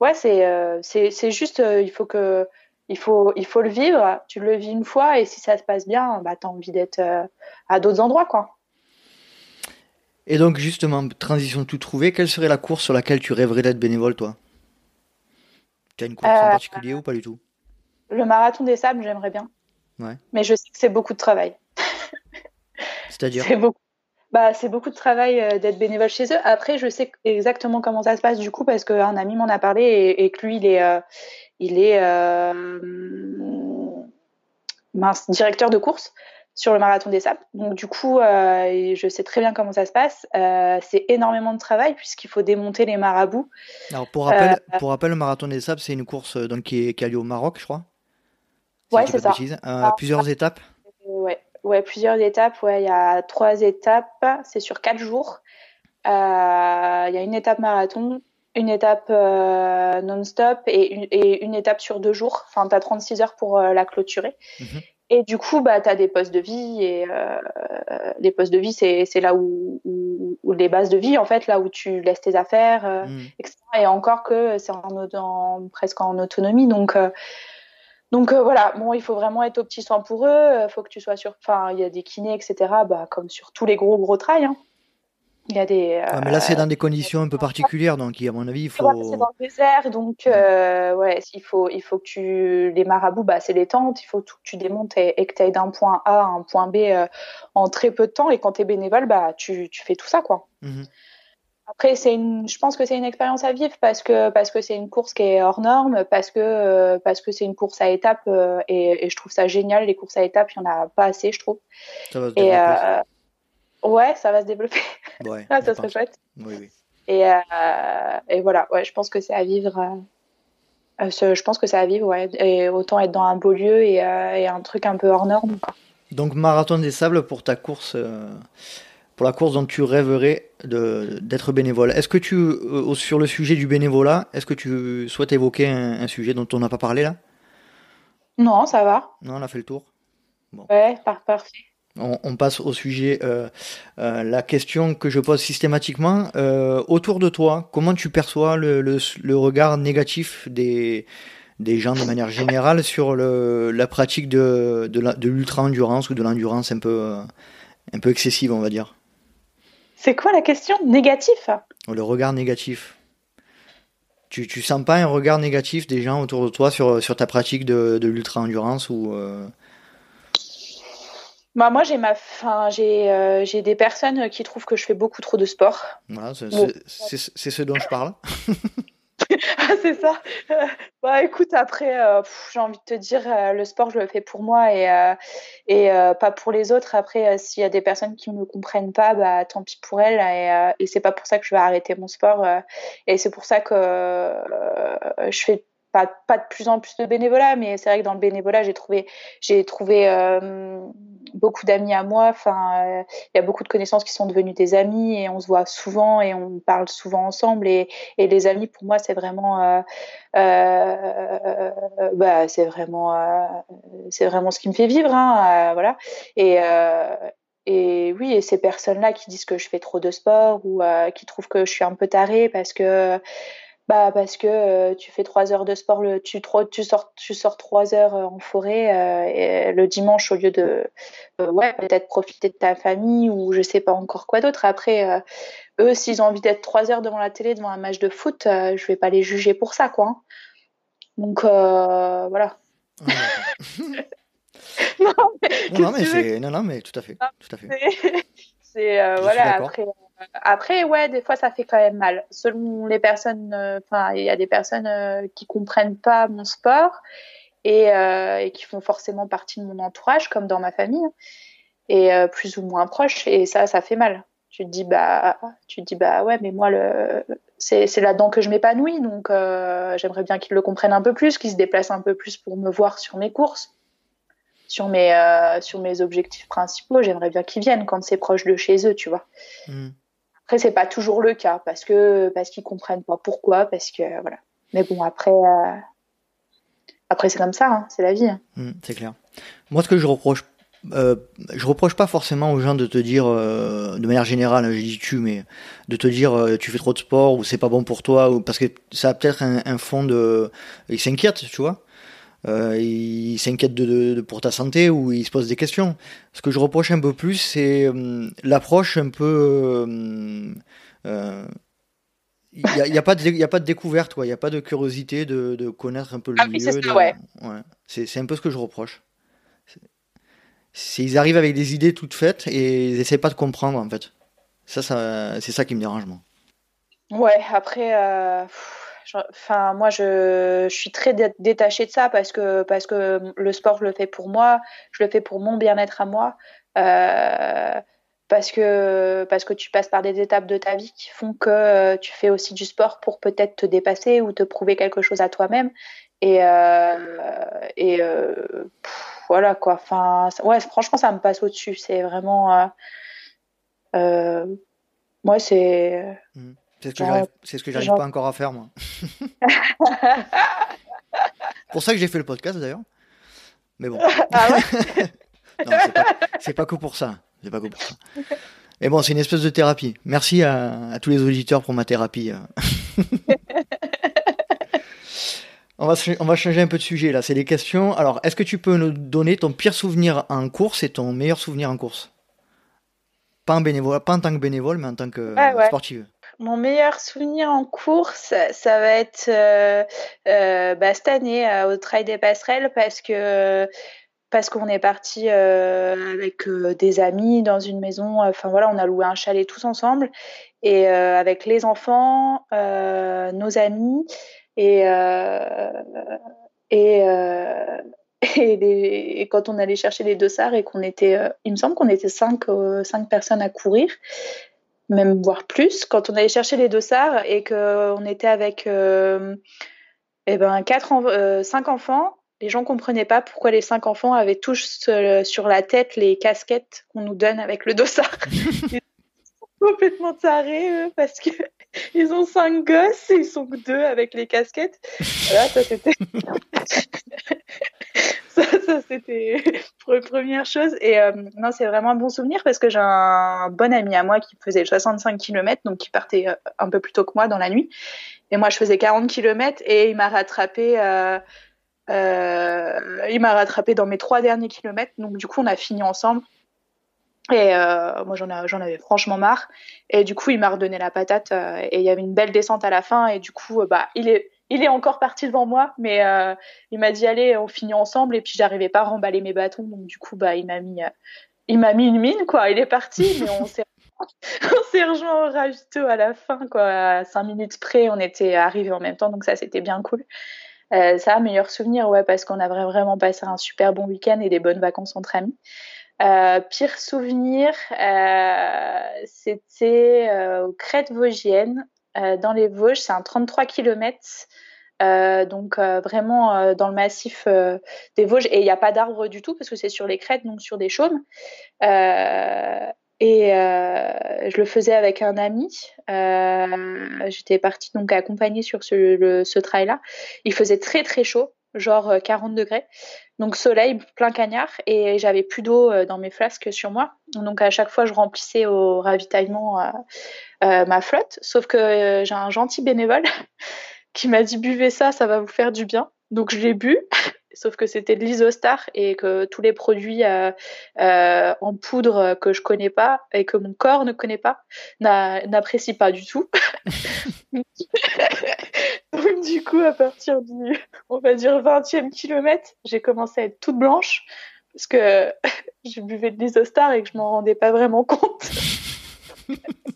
S1: ouais c'est c'est c'est juste il faut que il faut, il faut le vivre, tu le vis une fois et si ça se passe bien, bah, tu as envie d'être à d'autres endroits. quoi.
S2: Et donc, justement, transition tout trouvée, quelle serait la course sur laquelle tu rêverais d'être bénévole, toi? Tu as une course en euh, particulier ou pas du tout?
S1: Le marathon des sables, j'aimerais bien. Ouais. Mais je sais que c'est beaucoup de travail.
S2: C'est-à-dire?
S1: C'est beaucoup. Bah, c'est beaucoup de travail euh, d'être bénévole chez eux. Après, je sais exactement comment ça se passe du coup parce qu'un ami m'en a parlé et, que lui, il est, euh, il est mince, directeur de course sur le marathon des sables. Donc du coup, euh, je sais très bien comment ça se passe. Euh, c'est énormément de travail puisqu'il faut démonter les marabouts.
S2: Alors pour rappel, euh, pour rappel le marathon des sables, c'est une course donc, qui, est, qui a lieu au Maroc, je crois.
S1: ouais, c'est ça.
S2: plusieurs étapes.
S1: Ouais, ouais, plusieurs étapes. Ouais, il y a trois étapes. C'est sur quatre jours. Il y a une étape marathon, une étape non-stop et une, et une, étape sur deux jours. Enfin, tu as 36 heures pour la clôturer. Mhm. Et du coup, bah, tu as des postes de vie et euh, les postes de vie, c'est, c'est là où, où, les bases de vie, en fait, là où tu laisses tes affaires, euh, mm. etc. Et encore que c'est en, presque en autonomie. Donc, euh, donc voilà, bon, il faut vraiment être au petit soin pour eux. Il faut que tu sois sûr. Enfin, il y a des kinés, etc. Bah, comme sur tous les gros, gros trails. Hein. Il y a des.
S2: Ah, mais là, c'est dans des conditions un peu particulières, donc à mon avis, il faut.
S1: c'est dans le désert, donc euh, ouais, il faut, il faut que tu les marabouts, bah, c'est les tentes. Il faut que tu démontes et, que tu ailles d'un point A à un point B euh, en très peu de temps. Et quand tu es bénévole, bah, tu, tu fais tout ça, quoi. Mhm. Après, c'est une, je pense que c'est une expérience à vivre parce que parce que c'est une course qui est hors norme, parce que euh, parce que c'est une course à étapes et, et, je trouve ça génial. Les courses à étapes, il y en a pas assez, je trouve.
S2: Ça va et
S1: Ouais, ça va se développer. Ouais, ah, ça serait chouette.
S2: Oui, oui.
S1: Et, euh, et, voilà, ouais, je pense que c'est à vivre. Euh, je pense que c'est à vivre, ouais. Et autant être dans un beau lieu et, euh, et un truc un peu hors norme.
S2: Donc, marathon des sables pour ta course, pour la course dont tu rêverais d'être bénévole. Est-ce que tu, sur le sujet du bénévolat, est-ce que tu souhaites évoquer un, sujet dont on n'a pas parlé là?
S1: Non, ça va.
S2: Non, on a fait le tour.
S1: Bon. Ouais, parfait.
S2: On, passe au sujet, euh, euh, la question que je pose systématiquement. Euh, autour de toi, comment tu perçois le, le, regard négatif des, des gens de manière générale sur le, la pratique de, de l'ultra-endurance ou de l'endurance un peu, un peu excessive, on va dire?
S1: C'est quoi la question? Négatif?
S2: Le regard négatif. Tu, tu sens pas un regard négatif des gens autour de toi sur, sur ta pratique de, de l'ultra-endurance ou
S1: bah moi j'ai ma fin j'ai euh, j'ai des personnes qui trouvent que je fais beaucoup trop de sport.
S2: Voilà, c'est ce dont je parle.
S1: ah, c'est ça. bah écoute après euh, j'ai envie de te dire euh, le sport je le fais pour moi et et pas pour les autres. Après s'il y a des personnes qui me comprennent pas bah tant pis pour elles et et c'est pas pour ça que je vais arrêter mon sport et c'est pour ça que je fais pas, pas de plus en plus de bénévolat, mais c'est vrai que dans le bénévolat, j'ai trouvé, j'ai trouvé beaucoup d'amis à moi. Enfin, euh, il y a beaucoup de connaissances qui sont devenues des amis et on se voit souvent et on parle souvent ensemble. Et, les amis, pour moi, c'est vraiment, euh, bah, c'est vraiment, c'est vraiment ce qui me fait vivre, hein, voilà. Et et oui, et ces personnes-là qui disent que je fais trop de sport ou qui trouvent que je suis un peu tarée parce que bah parce que euh, tu fais trois heures de sport, le, tu, tu sors tu sors trois heures euh, en forêt euh, et, le dimanche au lieu de ouais peut-être profiter de ta famille ou je sais pas encore quoi d'autre. Après eux s'ils ont envie d'être trois heures devant la télé devant un match de foot, je vais pas les juger pour ça quoi. Hein. Donc voilà.
S2: non, mais, non, mais non, mais tout à fait, tout à fait.
S1: C'est voilà après. Après, ouais, des fois, ça fait quand même mal. Selon les personnes, enfin, il y a des personnes qui comprennent pas mon sport et, et, qui font forcément partie de mon entourage, comme dans ma famille, et plus ou moins proches. Et ça, ça fait mal tu te dis bah tu te dis bah ouais mais moi le c'est là-dedans que je m'épanouis donc euh, j'aimerais bien qu'ils le comprennent un peu plus qu'ils se déplacent un peu plus pour me voir sur mes courses sur mes euh, sur mes objectifs principaux j'aimerais bien qu'ils viennent quand c'est proche de chez eux tu vois mmh. Après c'est pas toujours le cas parce que parce qu'ils comprennent pas pourquoi parce que voilà mais bon après euh, après c'est comme ça hein, c'est la vie hein.
S2: mmh, c'est clair moi ce que je reproche euh, je reproche pas forcément aux gens de te dire, euh, de manière générale, je dis tu, mais de te dire tu fais trop de sport ou c'est pas bon pour toi, ou parce que ça a peut-être un, fond de, ils s'inquiètent, tu vois. Euh, ils s'inquiètent de, de, pour ta santé ou ils se posent des questions. Ce que je reproche un peu plus, c'est l'approche un peu. Il n'y a, y a, pas de, y a pas de découverte, il n'y a pas de curiosité de, de, connaître un peu le
S1: ah,
S2: milieu.
S1: C'est ouais.
S2: ouais. C'est un peu ce que je reproche ils arrivent avec des idées toutes faites et ils essaient pas de comprendre en fait. Ça, ça c'est ça qui me dérange moi.
S1: Ouais, après, euh, enfin moi je, suis très détachée de ça parce que parce que le sport je le fais pour moi, je le fais pour mon bien-être à moi. Euh, parce que parce que tu passes par des étapes de ta vie qui font que euh, tu fais aussi du sport pour peut-être te dépasser ou te prouver quelque chose à toi-même et et voilà quoi. Enfin, ouais, franchement, ça me passe au-dessus. C'est vraiment. Euh, euh, moi, c'est.
S2: Mmh. C'est ce que j'arrive, c'est ce que j'arrive pas encore à faire moi. pour ça que j'ai fait le podcast d'ailleurs. Mais bon. Ah non, c'est pas, pas, que pour ça. C'est pas que pour ça. Et bon, c'est une espèce de thérapie. Merci à, à tous les auditeurs pour ma thérapie. On va, on va changer un peu de sujet là, c'est les questions. Alors, est-ce que tu peux nous donner ton pire souvenir en course et ton meilleur souvenir en course? Pas en, bénévole, pas en tant que bénévole, mais en tant que sportive.
S1: Mon meilleur souvenir en course, ça va être euh, euh, bah, cette année au Trail des Passerelles parce que parce qu'on est parti euh, avec des amis dans une maison. Enfin voilà, on a loué un chalet tous ensemble et avec les enfants, nos amis. Et, euh, et, euh, quand on allait chercher les dossards et qu'on était, euh, il me semble qu'on était cinq, cinq personnes à courir, même voire plus, quand on allait chercher les dossards et qu'on était avec eh ben, quatre cinq enfants, les gens comprenaient pas pourquoi les cinq enfants avaient tous sur la tête les casquettes qu'on nous donne avec le dossard. Ils sont complètement tarés parce que ils ont cinq gosses et ils sont deux avec les casquettes. Voilà, ça c'était. ça, c'était première chose. Et euh, non, c'est vraiment un bon souvenir parce que j'ai un bon ami à moi qui faisait 65 km, donc qui partait euh, un peu plus tôt que moi dans la nuit. Et moi, je faisais 40 km et il m'a rattrapé. Euh, il m'a rattrapé dans mes trois derniers kilomètres. Donc du coup, on a fini ensemble. Et moi, j'en, avais franchement marre. Et du coup, il m'a redonné la patate. Et il y avait une belle descente à la fin. Et du coup, bah, il est, il est encore parti devant moi. Mais il m'a dit, allez, on finit ensemble. Et puis, j'arrivais pas à remballer mes bâtons. Donc, du coup, bah, il m'a mis, il m'a mis une mine, quoi. Il est parti. mais on s'est, on s'est rejoint au ravito à la fin, quoi. À cinq minutes près, on était arrivés en même temps. Donc, ça, c'était bien cool. ça, meilleur souvenir, ouais, parce qu'on a vraiment passé un super bon week-end et des bonnes vacances entre amis. Euh, pire souvenir, euh, c'était euh, aux Crêtes Vosgiennes, dans les Vosges. C'est un 33 km. donc vraiment dans le massif des Vosges et il n'y a pas d'arbres du tout parce que c'est sur les crêtes donc sur des chaumes et je le faisais avec un ami j'étais partie donc accompagnée sur ce, ce trail là il faisait très très chaud genre 40 degrés donc soleil, plein cagnard, et j'avais plus d'eau euh, dans mes flasques sur moi. Donc à chaque fois, je remplissais au ravitaillement euh, euh, ma flotte. Sauf que j'ai un gentil bénévole qui m'a dit buvez ça, ça va vous faire du bien. Donc je l'ai bu. Sauf que c'était de l'isostar et que tous les produits en poudre que je connais pas et que mon corps ne connaît pas n'apprécie pas du tout. Donc, du coup, à partir du, on va dire, 20e kilomètre, j'ai commencé à être toute blanche parce que je buvais de l'isostar et que je m'en rendais pas vraiment compte.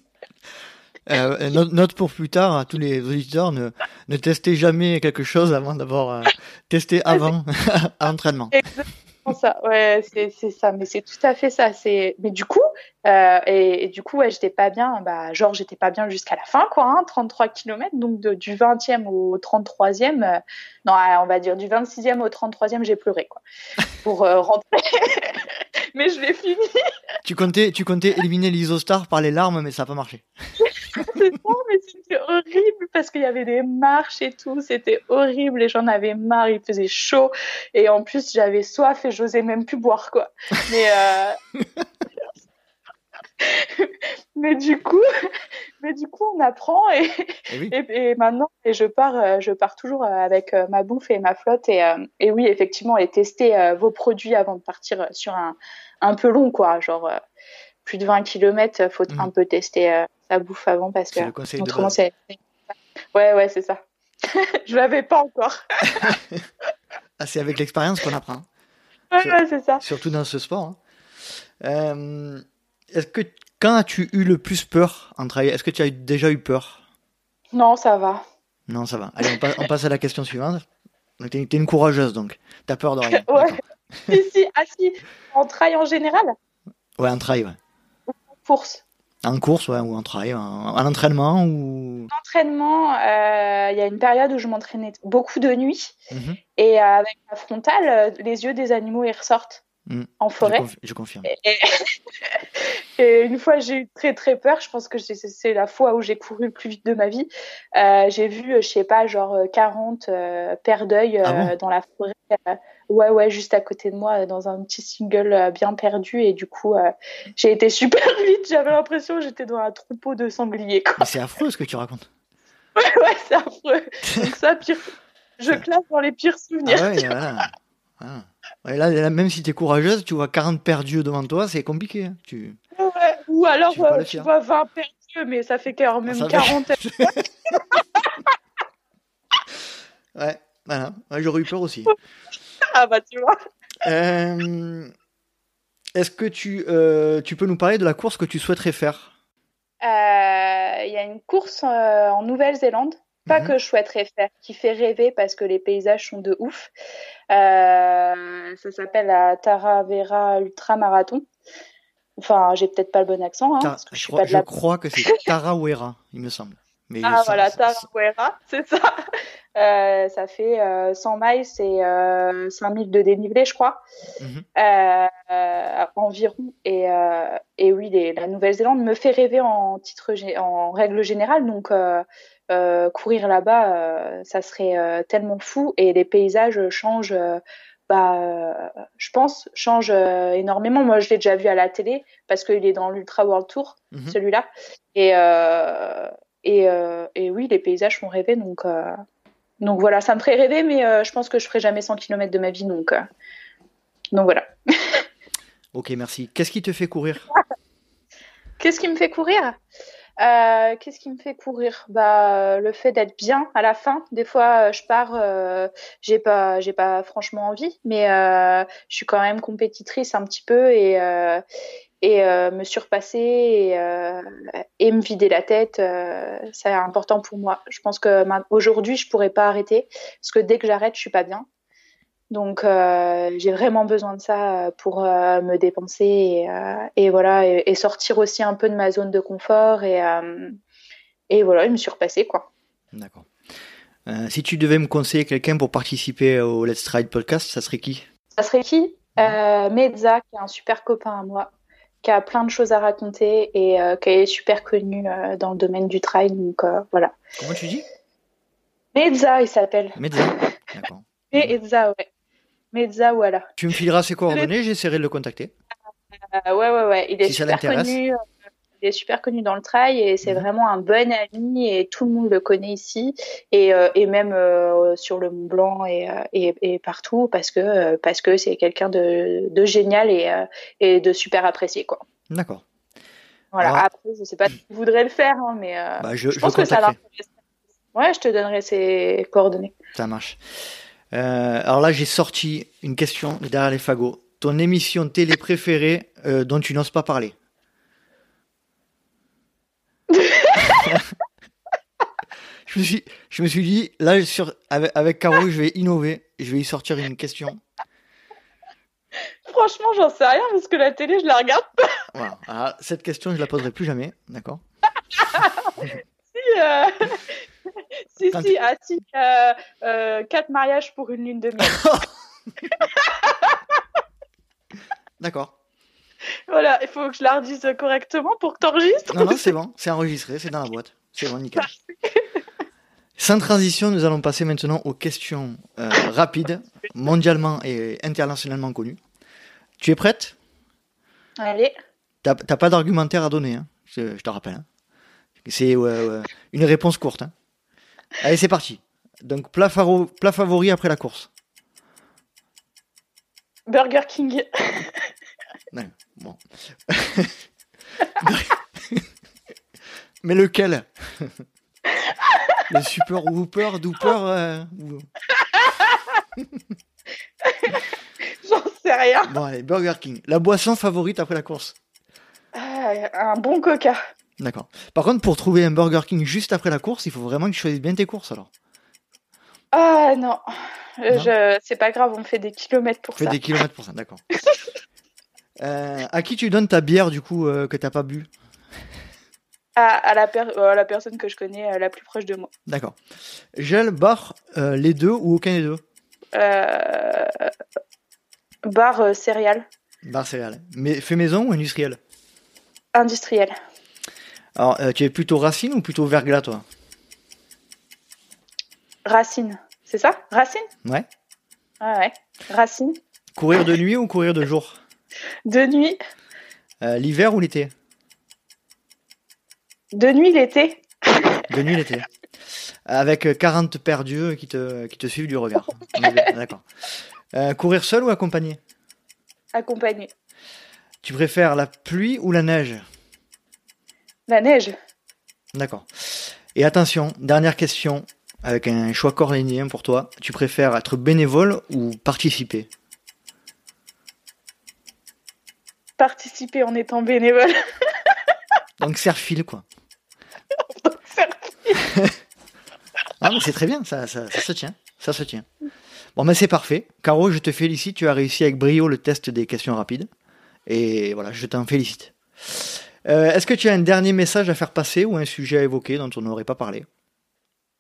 S2: Euh, note, pour plus tard à tous les auditeurs, ne, ne testez jamais quelque chose avant d'avoir euh, testé avant à l'entraînement.
S1: Exactement ça, ouais, c'est ça, mais c'est tout à fait ça. C'est, mais du coup, euh, et, du coup, ouais, j'étais pas bien. Bah, genre, j'étais pas bien jusqu'à la fin, quoi. Hein, 33 km, donc du 20e au 33e. Euh, non, on va dire du 26e au 33e, j'ai pleuré, quoi, pour euh, rentrer. mais je l'ai fini.
S2: Tu comptais, tu comptais éliminer l'isostar par les larmes, mais ça n'a pas marché.
S1: c'est mais c'était horrible parce qu'il y avait des marches et tout. C'était horrible. Les gens en avaient marre, il faisait chaud. Et en plus, j'avais soif et j'osais même plus boire, quoi. Mais, euh... mais du coup, mais du coup, on apprend et, et, et, maintenant, et je pars, euh, je pars toujours euh, avec euh, ma bouffe et ma flotte et, et oui, effectivement, et tester vos produits avant de partir sur un, un peu long, quoi, genre plus de 20 km, faut mmh. un peu tester sa bouffe avant parce que autrement c'est. Ouais, ouais, c'est ça. je l'avais pas encore.
S2: ah, c'est avec l'expérience qu'on apprend.
S1: Ouais, ouais, c'est ça.
S2: Surtout dans ce sport. Hein. Est-ce que quand as-tu eu le plus peur en trail Est-ce que tu as déjà eu peur?
S1: Non, ça va.
S2: Non, ça va. Allez, on, passe à la question suivante. Tu es, une courageuse donc. T'as peur de rien.
S1: ouais. si, si, ah si. En trail en général?
S2: Ouais, en trail, ouais.
S1: En course?
S2: En course, ouais, ou en trail, en, entraînement ou?
S1: En entraînement, euh, il y a une période où je m'entraînais beaucoup de nuit. Mhm. Et avec la frontale, euh, les yeux des animaux, ils ressortent. Mm. en forêt.
S2: Je, confirme.
S1: Et, une fois, j'ai eu très très peur. Je pense que c'est la fois où j'ai couru le plus vite de ma vie. Euh, j'ai vu, je sais pas, genre 40 euh, paires d'œil ah euh, dans la forêt. ouais, ouais, juste à côté de moi, dans un petit single bien perdu. Et du coup, j'ai été super vite. J'avais l'impression que j'étais dans un troupeau de sangliers.
S2: C'est affreux ce que tu racontes.
S1: Ouais, ouais, c'est affreux. Donc ça, pire. Je classe dans les pires souvenirs.
S2: Ah ouais, voilà. Ah. Là, même si tu es courageuse, tu vois 40 perdus devant toi, c'est compliqué. Hein. Tu...
S1: Ou alors tu, euh, tu vois 20 perdus, mais ça fait quand même 40.
S2: ouais, voilà. J'aurais eu peur aussi.
S1: ah bah tu vois.
S2: Euh, est-ce que tu, euh, tu peux nous parler de la course que tu souhaiterais faire?
S1: Il y a une course en Nouvelle-Zélande pas mhm. que je souhaiterais faire, qui fait rêver parce que les paysages sont de ouf. Euh, ça s'appelle la Taravera Ultra Marathon. Enfin, j'ai peut-être pas le bon accent. Hein, parce que je,
S2: crois, je crois que c'est Tarawera, il me semble.
S1: Mais ah voilà, Tarawera, c'est ça. Euh, ça fait 100 euh, miles euh, 5000 de dénivelé, je crois, mhm. environ. Et, et oui, les, la Nouvelle-Zélande me fait rêver en titre, en règle générale. Donc euh, courir là-bas, euh, ça serait euh, tellement fou et les paysages changent. bah, je pense, changent énormément. Moi, je l'ai déjà vu à la télé parce qu'il est dans l'Ultra World Tour, mhm. celui-là. Et, et, et, oui, les paysages font rêver. Donc, donc voilà, ça me ferait rêver, mais je pense que je ferai jamais 100 km de ma vie. Donc, donc voilà.
S2: ok, merci. Qu'est-ce qui te fait courir?
S1: Qu'est-ce qui me fait courir? Euh, qu'est-ce qui me fait courir? Bah le fait d'être bien à la fin. Des fois, euh, je pars, euh, j'ai pas, j'ai pas franchement envie, mais euh, je suis quand même compétitrice un petit peu et euh, et me surpasser et, et, me vider la tête, c'est important pour moi. Je pense que aujourd'hui, je pourrais pas arrêter parce que dès que j'arrête, je suis pas bien. Donc euh, j'ai vraiment besoin de ça euh, pour euh, me dépenser et, et voilà et, sortir aussi un peu de ma zone de confort et, et voilà et me surpasser quoi.
S2: D'accord. si tu devais me conseiller quelqu'un pour participer au Let's Ride podcast, ça serait qui?
S1: Ça serait qui? Mezza, qui est un super copain à moi, qui a plein de choses à raconter et qui est super connu dans le domaine du trail. Donc voilà.
S2: Comment tu dis?
S1: Mezza, il s'appelle.
S2: Mezza, d'accord.
S1: Mezza, ouais. Mezza, voilà.
S2: Tu me fileras ses coordonnées, j'essaierai de le contacter.
S1: Euh, ouais, ouais, ouais. Il est super connu. Euh, il est super connu dans le trail et c'est mhm. vraiment un bon ami et tout le monde le connaît ici et, euh, et même sur le Mont Blanc et, et, et, partout parce que parce que c'est quelqu'un de, de, génial et, et de super apprécié quoi.
S2: D'accord.
S1: Voilà. Après, je sais pas si tu voudrais le faire, hein, mais bah, je, je, pense que ça va. Ouais, je te donnerai ses coordonnées.
S2: Ça marche. Euh, alors là, j'ai sorti une question derrière les fagots. Ton émission télé préférée euh, dont tu n'oses pas parler je, me suis, je, me suis, dit, là, avec, avec, Caro, je vais innover. Je vais y sortir une question.
S1: Franchement, j'en sais rien parce que la télé, je la regarde pas.
S2: Voilà. Alors, cette question, je la poserai plus jamais, d'accord?
S1: Si. Euh, si,
S2: Quand-
S1: si, ah, si, euh, euh, quatre mariages pour une lune de miel.
S2: D'accord.
S1: voilà, il faut que je la redise correctement pour que t'enregistres.
S2: Non, non, c'est bon, c'est enregistré, c'est dans la boîte. C'est bon, nickel. Sans transition, nous allons passer maintenant aux questions euh, rapides, mondialement et internationalement connues. Tu es prête?
S1: Allez,
S2: T'as pas d'argumentaire à donner, hein je, je te rappelle. hein. C'est une réponse courte. hein. Allez, c'est parti. Donc, plat, faro- plat favori après la course.
S1: Burger King.
S2: Ouais, bon. Mais lequel? Le super whooper, dooper euh,
S1: J'en sais rien.
S2: Bon, allez, Burger King. La boisson favorite après la course?
S1: Ah, un bon coca.
S2: D'accord. Par contre, pour trouver un Burger King juste après la course, il faut vraiment que tu choisisses bien tes courses alors.
S1: Ah non. Euh,
S2: Non.
S1: je... C'est pas grave, on fait des kilomètres pour
S2: Fais
S1: ça.
S2: des kilomètres pour ça, d'accord. Euh, à qui tu donnes ta bière du coup euh, que t'as pas bu?
S1: À, à la, per- à la personne que je connais euh, la plus proche de moi.
S2: D'accord. Gel, bar, les deux ou aucun des deux?
S1: Bar céréales
S2: Bar céréales. Mais fait maison ou industriel?
S1: Industriel.
S2: Alors, euh, tu es plutôt racine ou plutôt verglas toi
S1: Racine. C'est ça? Racine?
S2: Ouais.
S1: Ah ouais. Racine.
S2: Courir de nuit ou courir de jour?
S1: De nuit.
S2: Euh, L'hiver ou l'été?
S1: De nuit l'été.
S2: De nuit l'été. Avec euh, 40 paires d'yeux qui te, qui te suivent du regard. D'accord. Euh, courir seul ou accompagné?
S1: Accompagné.
S2: Tu préfères la pluie ou la neige?
S1: La neige.
S2: D'accord. Et attention, dernière question, avec un choix cornélien pour toi. Tu préfères être bénévole ou participer?
S1: Participer en étant bénévole.
S2: Donc serre-fil, quoi. Ah, mais c'est très bien, ça, ça, ça se tient. Ça se tient. Bon, mais c'est parfait. Caro, je te félicite, tu as réussi avec brio le test des questions rapides. Et voilà, je t'en félicite. Euh, Est-ce que tu as un dernier message à faire passer ou un sujet à évoquer dont on n'aurait pas parlé?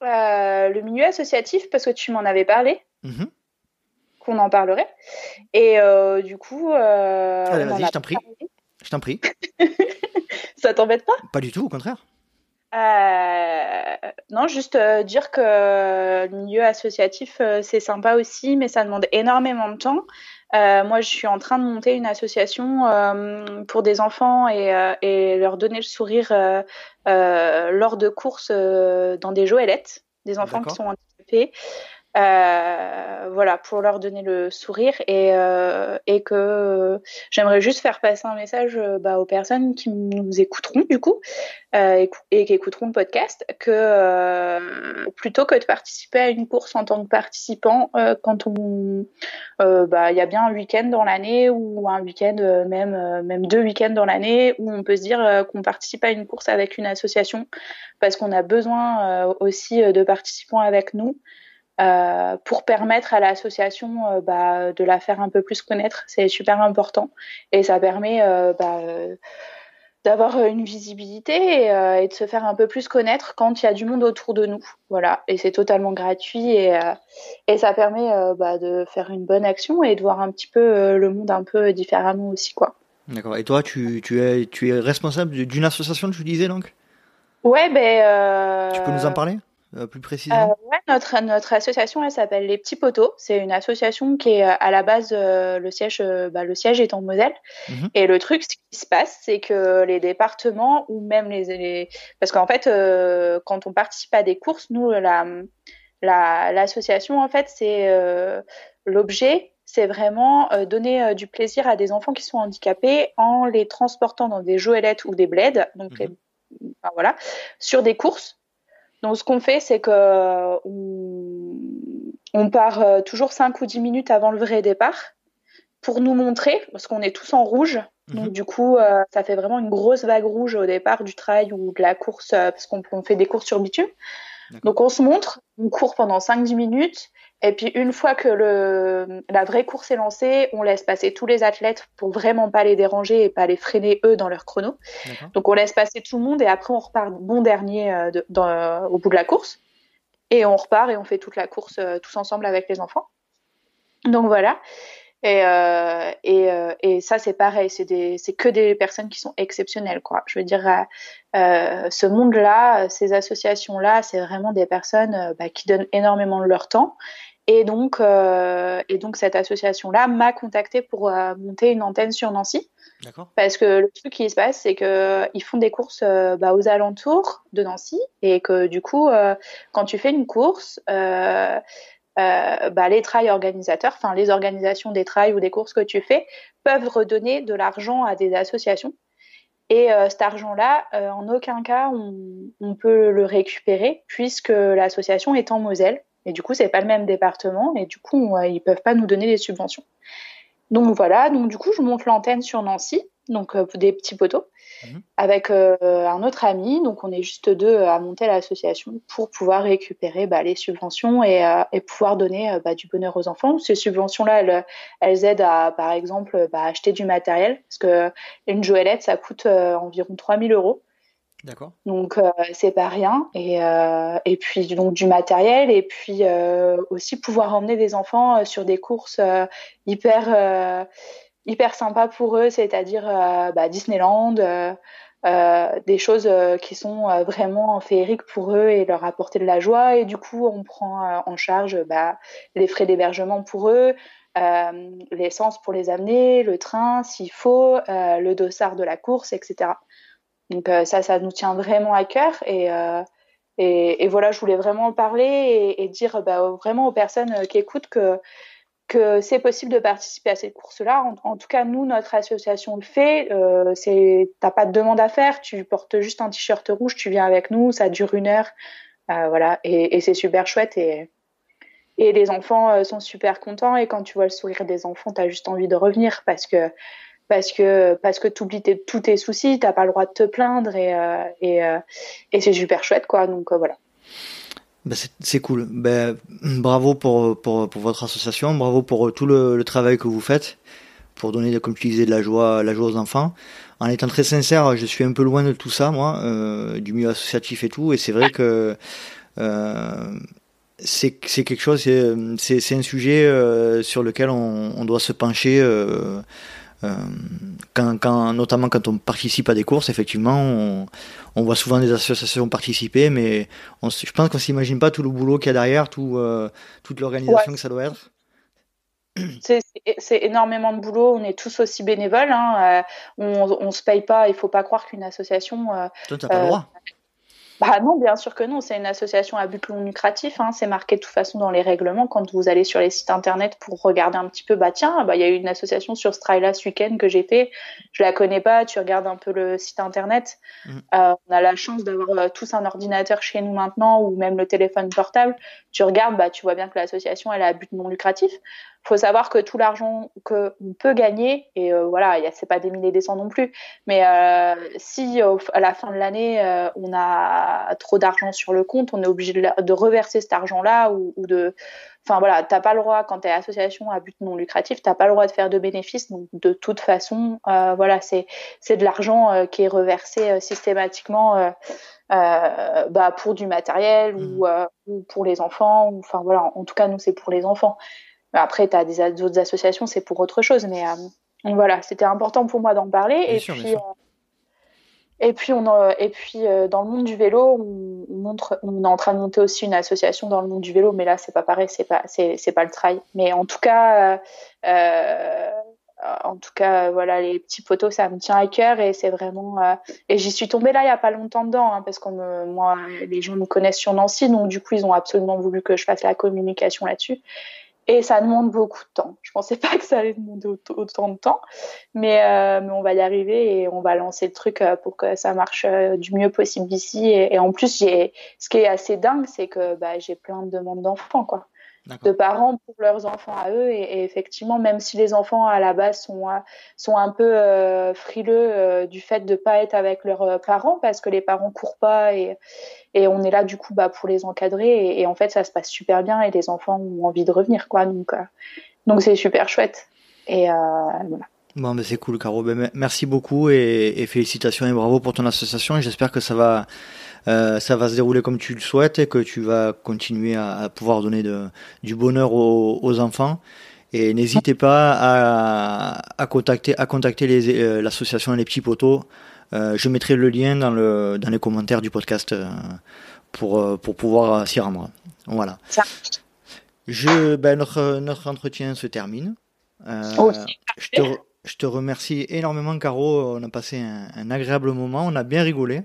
S1: Euh, le milieu associatif, parce que tu m'en avais parlé,
S2: Mhm.
S1: qu'on en parlerait. Et euh, du coup.
S2: Allez, vas-y, je t'en prie. Je t'en prie.
S1: Ça t'embête pas?
S2: Pas du tout, au contraire.
S1: Euh, non, juste euh, dire que le milieu associatif, euh, c'est sympa aussi, mais ça demande énormément de temps. Euh, moi, je suis en train de monter une association euh, pour des enfants et, euh, et leur donner le sourire euh, euh, lors de courses euh, dans des joëlettes, des enfants qui sont handicapés. Euh, voilà, pour leur donner le sourire et, euh, que euh, j'aimerais juste faire passer un message bah, aux personnes qui nous écouteront du coup et qui écouteront le podcast que plutôt que de participer à une course en tant que participant quand on bah il y a bien un week-end dans l'année ou un week-end même même deux week-ends dans l'année où on peut se dire qu'on participe à une course avec une association parce qu'on a besoin aussi de participants avec nous euh, pour permettre à l'association euh, bah, de la faire un peu plus connaître. C'est super important et ça permet euh, bah, d'avoir une visibilité et, et de se faire un peu plus connaître quand il y a du monde autour de nous. Voilà, et c'est totalement gratuit et, et ça permet bah, de faire une bonne action et de voir un petit peu le monde un peu différemment aussi, quoi.
S2: D'accord. Et toi, tu, tu, es, tu es responsable d'une association, tu disais donc?
S1: Ouais, ben.
S2: Tu peux nous en parler? Plus
S1: Euh,
S2: précisément
S1: ouais, notre, notre association, elle s'appelle Les Petits Poteaux. C'est une association qui est euh, à la base, euh, le, siège, euh, bah, le siège est en Moselle.
S2: Mhm.
S1: Et le truc, ce qui se passe, c'est que les départements ou même les. les... Parce qu'en fait, euh, quand on participe à des courses, nous, la, la, l'association, en fait, c'est euh, l'objet. C'est vraiment euh, donner euh, du plaisir à des enfants qui sont handicapés en les transportant dans des joëlettes ou des bleds, donc
S2: Mhm.
S1: les- voilà, sur des courses. Donc, ce qu'on fait, c'est que euh, on, part euh, toujours 5 ou 10 minutes avant le vrai départ pour nous montrer, parce qu'on est tous en rouge. Donc,
S2: Mhm.
S1: du coup, euh, ça fait vraiment une grosse vague rouge au départ du trail ou de la course, euh, parce qu'on on fait des courses sur bitume. Donc on se montre, on court pendant 5-10 minutes, et puis une fois que le, la vraie course est lancée, on laisse passer tous les athlètes pour vraiment pas les déranger et pas les freiner eux dans leur chrono. Donc on laisse passer tout le monde et après on repart bon dernier euh, dans, au bout de la course. Et on repart et on fait toute la course euh, tous ensemble avec les enfants. Donc voilà. Et, euh, et, euh, et, ça, c'est pareil, c'est que des personnes qui sont exceptionnelles. Quoi. Je veux dire, euh, ce monde-là, ces associations-là, c'est vraiment des personnes bah, qui donnent énormément de leur temps. Et donc, et donc cette association-là m'a contacté pour monter une antenne sur Nancy. Parce que le truc qui se passe, c'est qu'ils font des courses bah, aux alentours de Nancy et que du coup, quand tu fais une course, euh, bah, les trails organisateurs, enfin les organisations des trails ou des courses que tu fais, peuvent redonner de l'argent à des associations. Et euh, cet argent-là, euh, en aucun cas, on, peut le récupérer puisque l'association est en Moselle. Et du coup, c'est pas le même département et du coup, ils peuvent pas nous donner des subventions. Donc voilà, donc du coup, je monte l'antenne sur Nancy, donc des petits poteaux. Mhm. avec euh, un autre ami. Donc, on est juste deux à monter l'association pour pouvoir récupérer bah, les subventions et, euh, pouvoir donner euh, bah, du bonheur aux enfants. Ces subventions-là, elles, aident à, par exemple, bah, acheter du matériel parce que une joëlette, ça coûte environ 3000 euros. Donc c'est pas rien et et puis donc du matériel et puis aussi pouvoir emmener des enfants sur des courses hyper hyper sympa pour eux, c'est-à-dire euh, bah, Disneyland, euh, euh, des choses qui sont vraiment féeriques pour eux et leur apporter de la joie. Et du coup, on prend en charge bah, les frais d'hébergement pour eux, l'essence pour les amener, le train s'il faut, le dossard de la course, etc. Donc ça, ça nous tient vraiment à cœur et et, voilà, je voulais vraiment en parler et, dire bah, vraiment aux personnes qui écoutent que que c'est possible de participer à cette course-là. En, tout cas, nous, notre association le fait. Euh, t'as pas de demande à faire, tu portes juste un t-shirt rouge, tu viens avec nous, ça dure une heure, euh, voilà, et, c'est super chouette et et les enfants euh, sont super contents et quand tu vois le sourire des enfants, tu as juste envie de revenir parce que parce que parce que t'oublies tous tes soucis, t'as pas le droit de te plaindre et euh, et, et c'est super chouette quoi. Donc voilà.
S2: Bah, c'est cool. Ben, bravo pour, pour, pour, votre association, bravo pour tout le, travail que vous faites pour donner, comme tu disais, de la joie, la joie aux enfants. En étant très sincère, je suis un peu loin de tout ça, moi, euh, du milieu associatif et tout, et c'est vrai que euh, c'est quelque chose, c'est un sujet euh, sur lequel on, doit se pencher. Euh, quand, quand, notamment quand on participe à des courses, effectivement, on, on voit souvent des associations participer, mais on, je pense qu'on s'imagine pas tout le boulot qu'il y a derrière, tout, euh, toute l'organisation que ça doit être.
S1: C'est énormément de boulot. On est tous aussi bénévoles. Hein. Euh, on, on se paye pas. Il faut pas croire qu'une association.
S2: Euh, Toi, pas le droit.
S1: Bah non, bien sûr que non. C'est une association à but non lucratif. Hein. C'est marqué de toute façon dans les règlements. Quand vous allez sur les sites internet pour regarder un petit peu, bah tiens, bah il y a eu une association sur Strila ce week-end que j'ai fait. Je la connais pas. Tu regardes un peu le site internet. Mmh. Euh, on a la chance d'avoir euh, tous un ordinateur chez nous maintenant ou même le téléphone portable. Tu regardes, bah tu vois bien que l'association elle a à but non lucratif faut savoir que tout l'argent qu'on peut gagner, et euh, voilà, c'est pas des milliers des cents non plus, mais euh, si à la fin de l'année euh, on a trop d'argent sur le compte, on est obligé de, reverser cet argent-là ou, de, enfin voilà, t'as pas le droit quand t'es association à but non lucratif, t'as pas le droit de faire de bénéfices, donc de toute façon, voilà, c'est c'est de l'argent qui est reversé systématiquement. bah, pour du matériel ou, mmh. ou, pour les enfants. Enfin voilà, en tout cas nous c'est pour les enfants. Après, tu as des autres associations, c'est pour autre chose. Mais euh, voilà, c'était important pour moi d'en parler. et, puis, euh, et puis, on, et puis euh, dans le monde du vélo, on, montre, on est en train de monter aussi une association dans le monde du vélo, mais là, c'est pas pareil, c'est pas, c'est, pas le trail. Mais en tout cas, en tout cas, voilà, les petits poteaux, ça me tient à cœur et c'est vraiment. et j'y suis tombée là il y a pas longtemps dedans, hein, parce que moi, les gens me connaissent sur Nancy, donc du coup, ils ont absolument voulu que je fasse la communication là-dessus. Et ça demande beaucoup de temps. Je pensais pas que ça allait demander autant de temps, mais, euh, mais on va y arriver et on va lancer le truc euh, pour que ça marche euh, du mieux possible ici. Et, en plus, ce qui est assez dingue, c'est que bah, j'ai plein de demandes d'enfants, quoi. De parents pour leurs enfants à eux. Et, effectivement, même si les enfants à la base sont, sont un peu euh, frileux euh, du fait de pas être avec leurs euh, parents parce que les parents courent pas et, et on est là du coup bah, pour les encadrer. Et, en fait, ça se passe super bien et les enfants ont envie de revenir. quoi. Donc donc c'est super chouette. Et voilà.
S2: Bon, mais c'est cool, Caro. Ben, merci beaucoup et, et, félicitations et bravo pour ton association. Et j'espère que ça va euh, ça va se dérouler comme tu le souhaites et que tu vas continuer à, pouvoir donner de, du bonheur aux, enfants. Et n'hésitez pas à, à, contacter, à contacter euh, l'association Les Petits Poteaux. Euh, je mettrai le lien dans, le, dans les commentaires du podcast pour, pour pouvoir s'y rendre. Voilà. Je, ben, notre, notre entretien se termine. je, te, je te remercie énormément, Caro. On a passé un, un agréable moment. On a bien rigolé.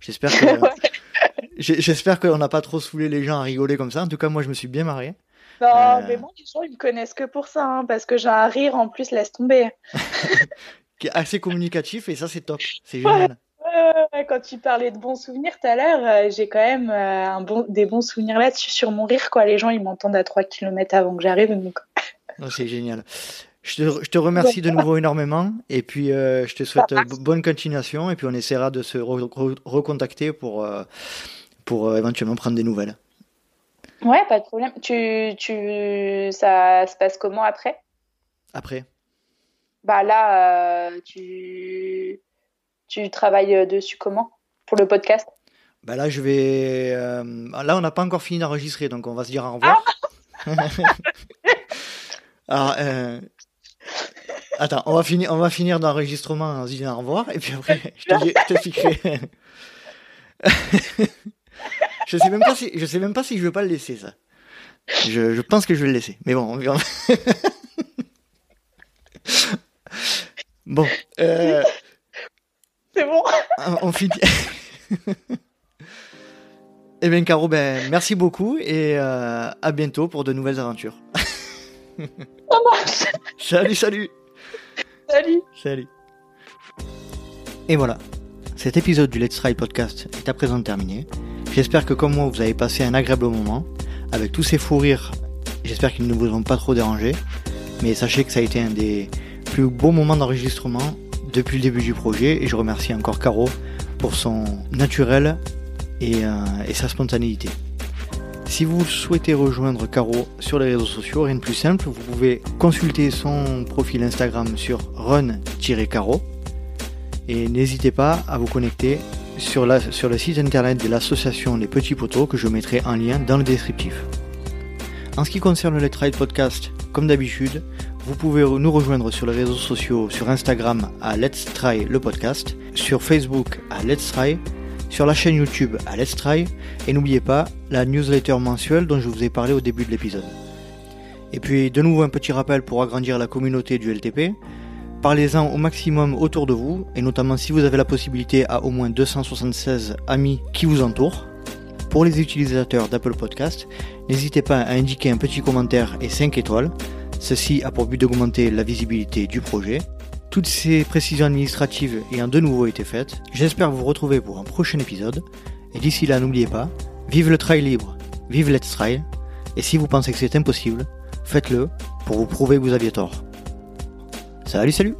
S2: J'espère que j'espère qu'on n'a pas trop saoulé les gens à rigoler comme ça. En tout cas, moi, je me suis bien marré.
S1: Non, euh, mais bon, les gens, ils me connaissent que pour ça, hein, parce que j'ai un rire en plus, laisse tomber.
S2: qui est assez communicatif et ça, c'est top. C'est génial.
S1: quand tu parlais de bons souvenirs tout à l'heure, euh, j'ai quand même euh, un bon, des bons souvenirs là-dessus sur mon rire. Quoi. Les gens, ils m'entendent à 3 km avant que j'arrive. Donc...
S2: c'est génial. Je te, remercie de nouveau énormément et puis euh, je te souhaite bonne continuation et puis on essaiera de se recontacter pour, euh, pour euh, éventuellement prendre des nouvelles.
S1: Ouais, pas de problème. Tu, tu, ça se passe comment après?
S2: Après
S1: Bah là, tu, tu travailles dessus comment? Pour le podcast?
S2: Bah là, je vais. là, on n'a pas encore fini d'enregistrer, donc on va se dire au revoir. Ah Alors, Attends, on va finir, on va finir d'enregistrement en se disant au revoir et puis après je te, je je sais même pas si, je sais même pas si je veux pas le laisser ça. Je, je pense que je vais le laisser, mais bon, on verra. bon. Euh,
S1: C'est bon.
S2: On finit. eh bien, Caro, ben, merci beaucoup et euh, à bientôt pour de nouvelles aventures.
S1: Ça marche.
S2: Salut, salut.
S1: Salut.
S2: Salut. Et voilà. Cet épisode du Let's Try podcast est à présent terminé. J'espère que comme moi vous avez passé un agréable moment avec tous ces fous rires. J'espère qu'ils ne vous ont pas trop dérangé. Mais sachez que ça a été un des plus beaux moments d'enregistrement depuis le début du projet et je remercie encore Caro pour son naturel et, euh, et sa spontanéité. Si vous souhaitez rejoindre Caro sur les réseaux sociaux, rien de plus simple, vous pouvez consulter son profil Instagram sur run-caro et n'hésitez pas à vous connecter sur, la, sur le site internet de l'association Les Petits Poteaux que je mettrai en lien dans le descriptif. En ce qui concerne le Try Podcast, comme d'habitude, vous pouvez nous rejoindre sur les réseaux sociaux, sur Instagram à Let's Try le podcast, sur Facebook à Let's Try sur la chaîne YouTube à Let's Try et n'oubliez pas la newsletter mensuelle dont je vous ai parlé au début de l'épisode. Et puis de nouveau un petit rappel pour agrandir la communauté du LTP. Parlez-en au maximum autour de vous et notamment si vous avez la possibilité à au moins 276 amis qui vous entourent. Pour les utilisateurs d'Apple Podcast, n'hésitez pas à indiquer un petit commentaire et 5 étoiles. Ceci a pour but d'augmenter la visibilité du projet. Toutes ces précisions administratives ayant de nouveau été faites, j'espère vous retrouver pour un prochain épisode. Et d'ici là, n'oubliez pas, vive le trail libre, vive Let's Trail. Et si vous pensez que c'est impossible, faites-le pour vous prouver que vous aviez tort. Salut, salut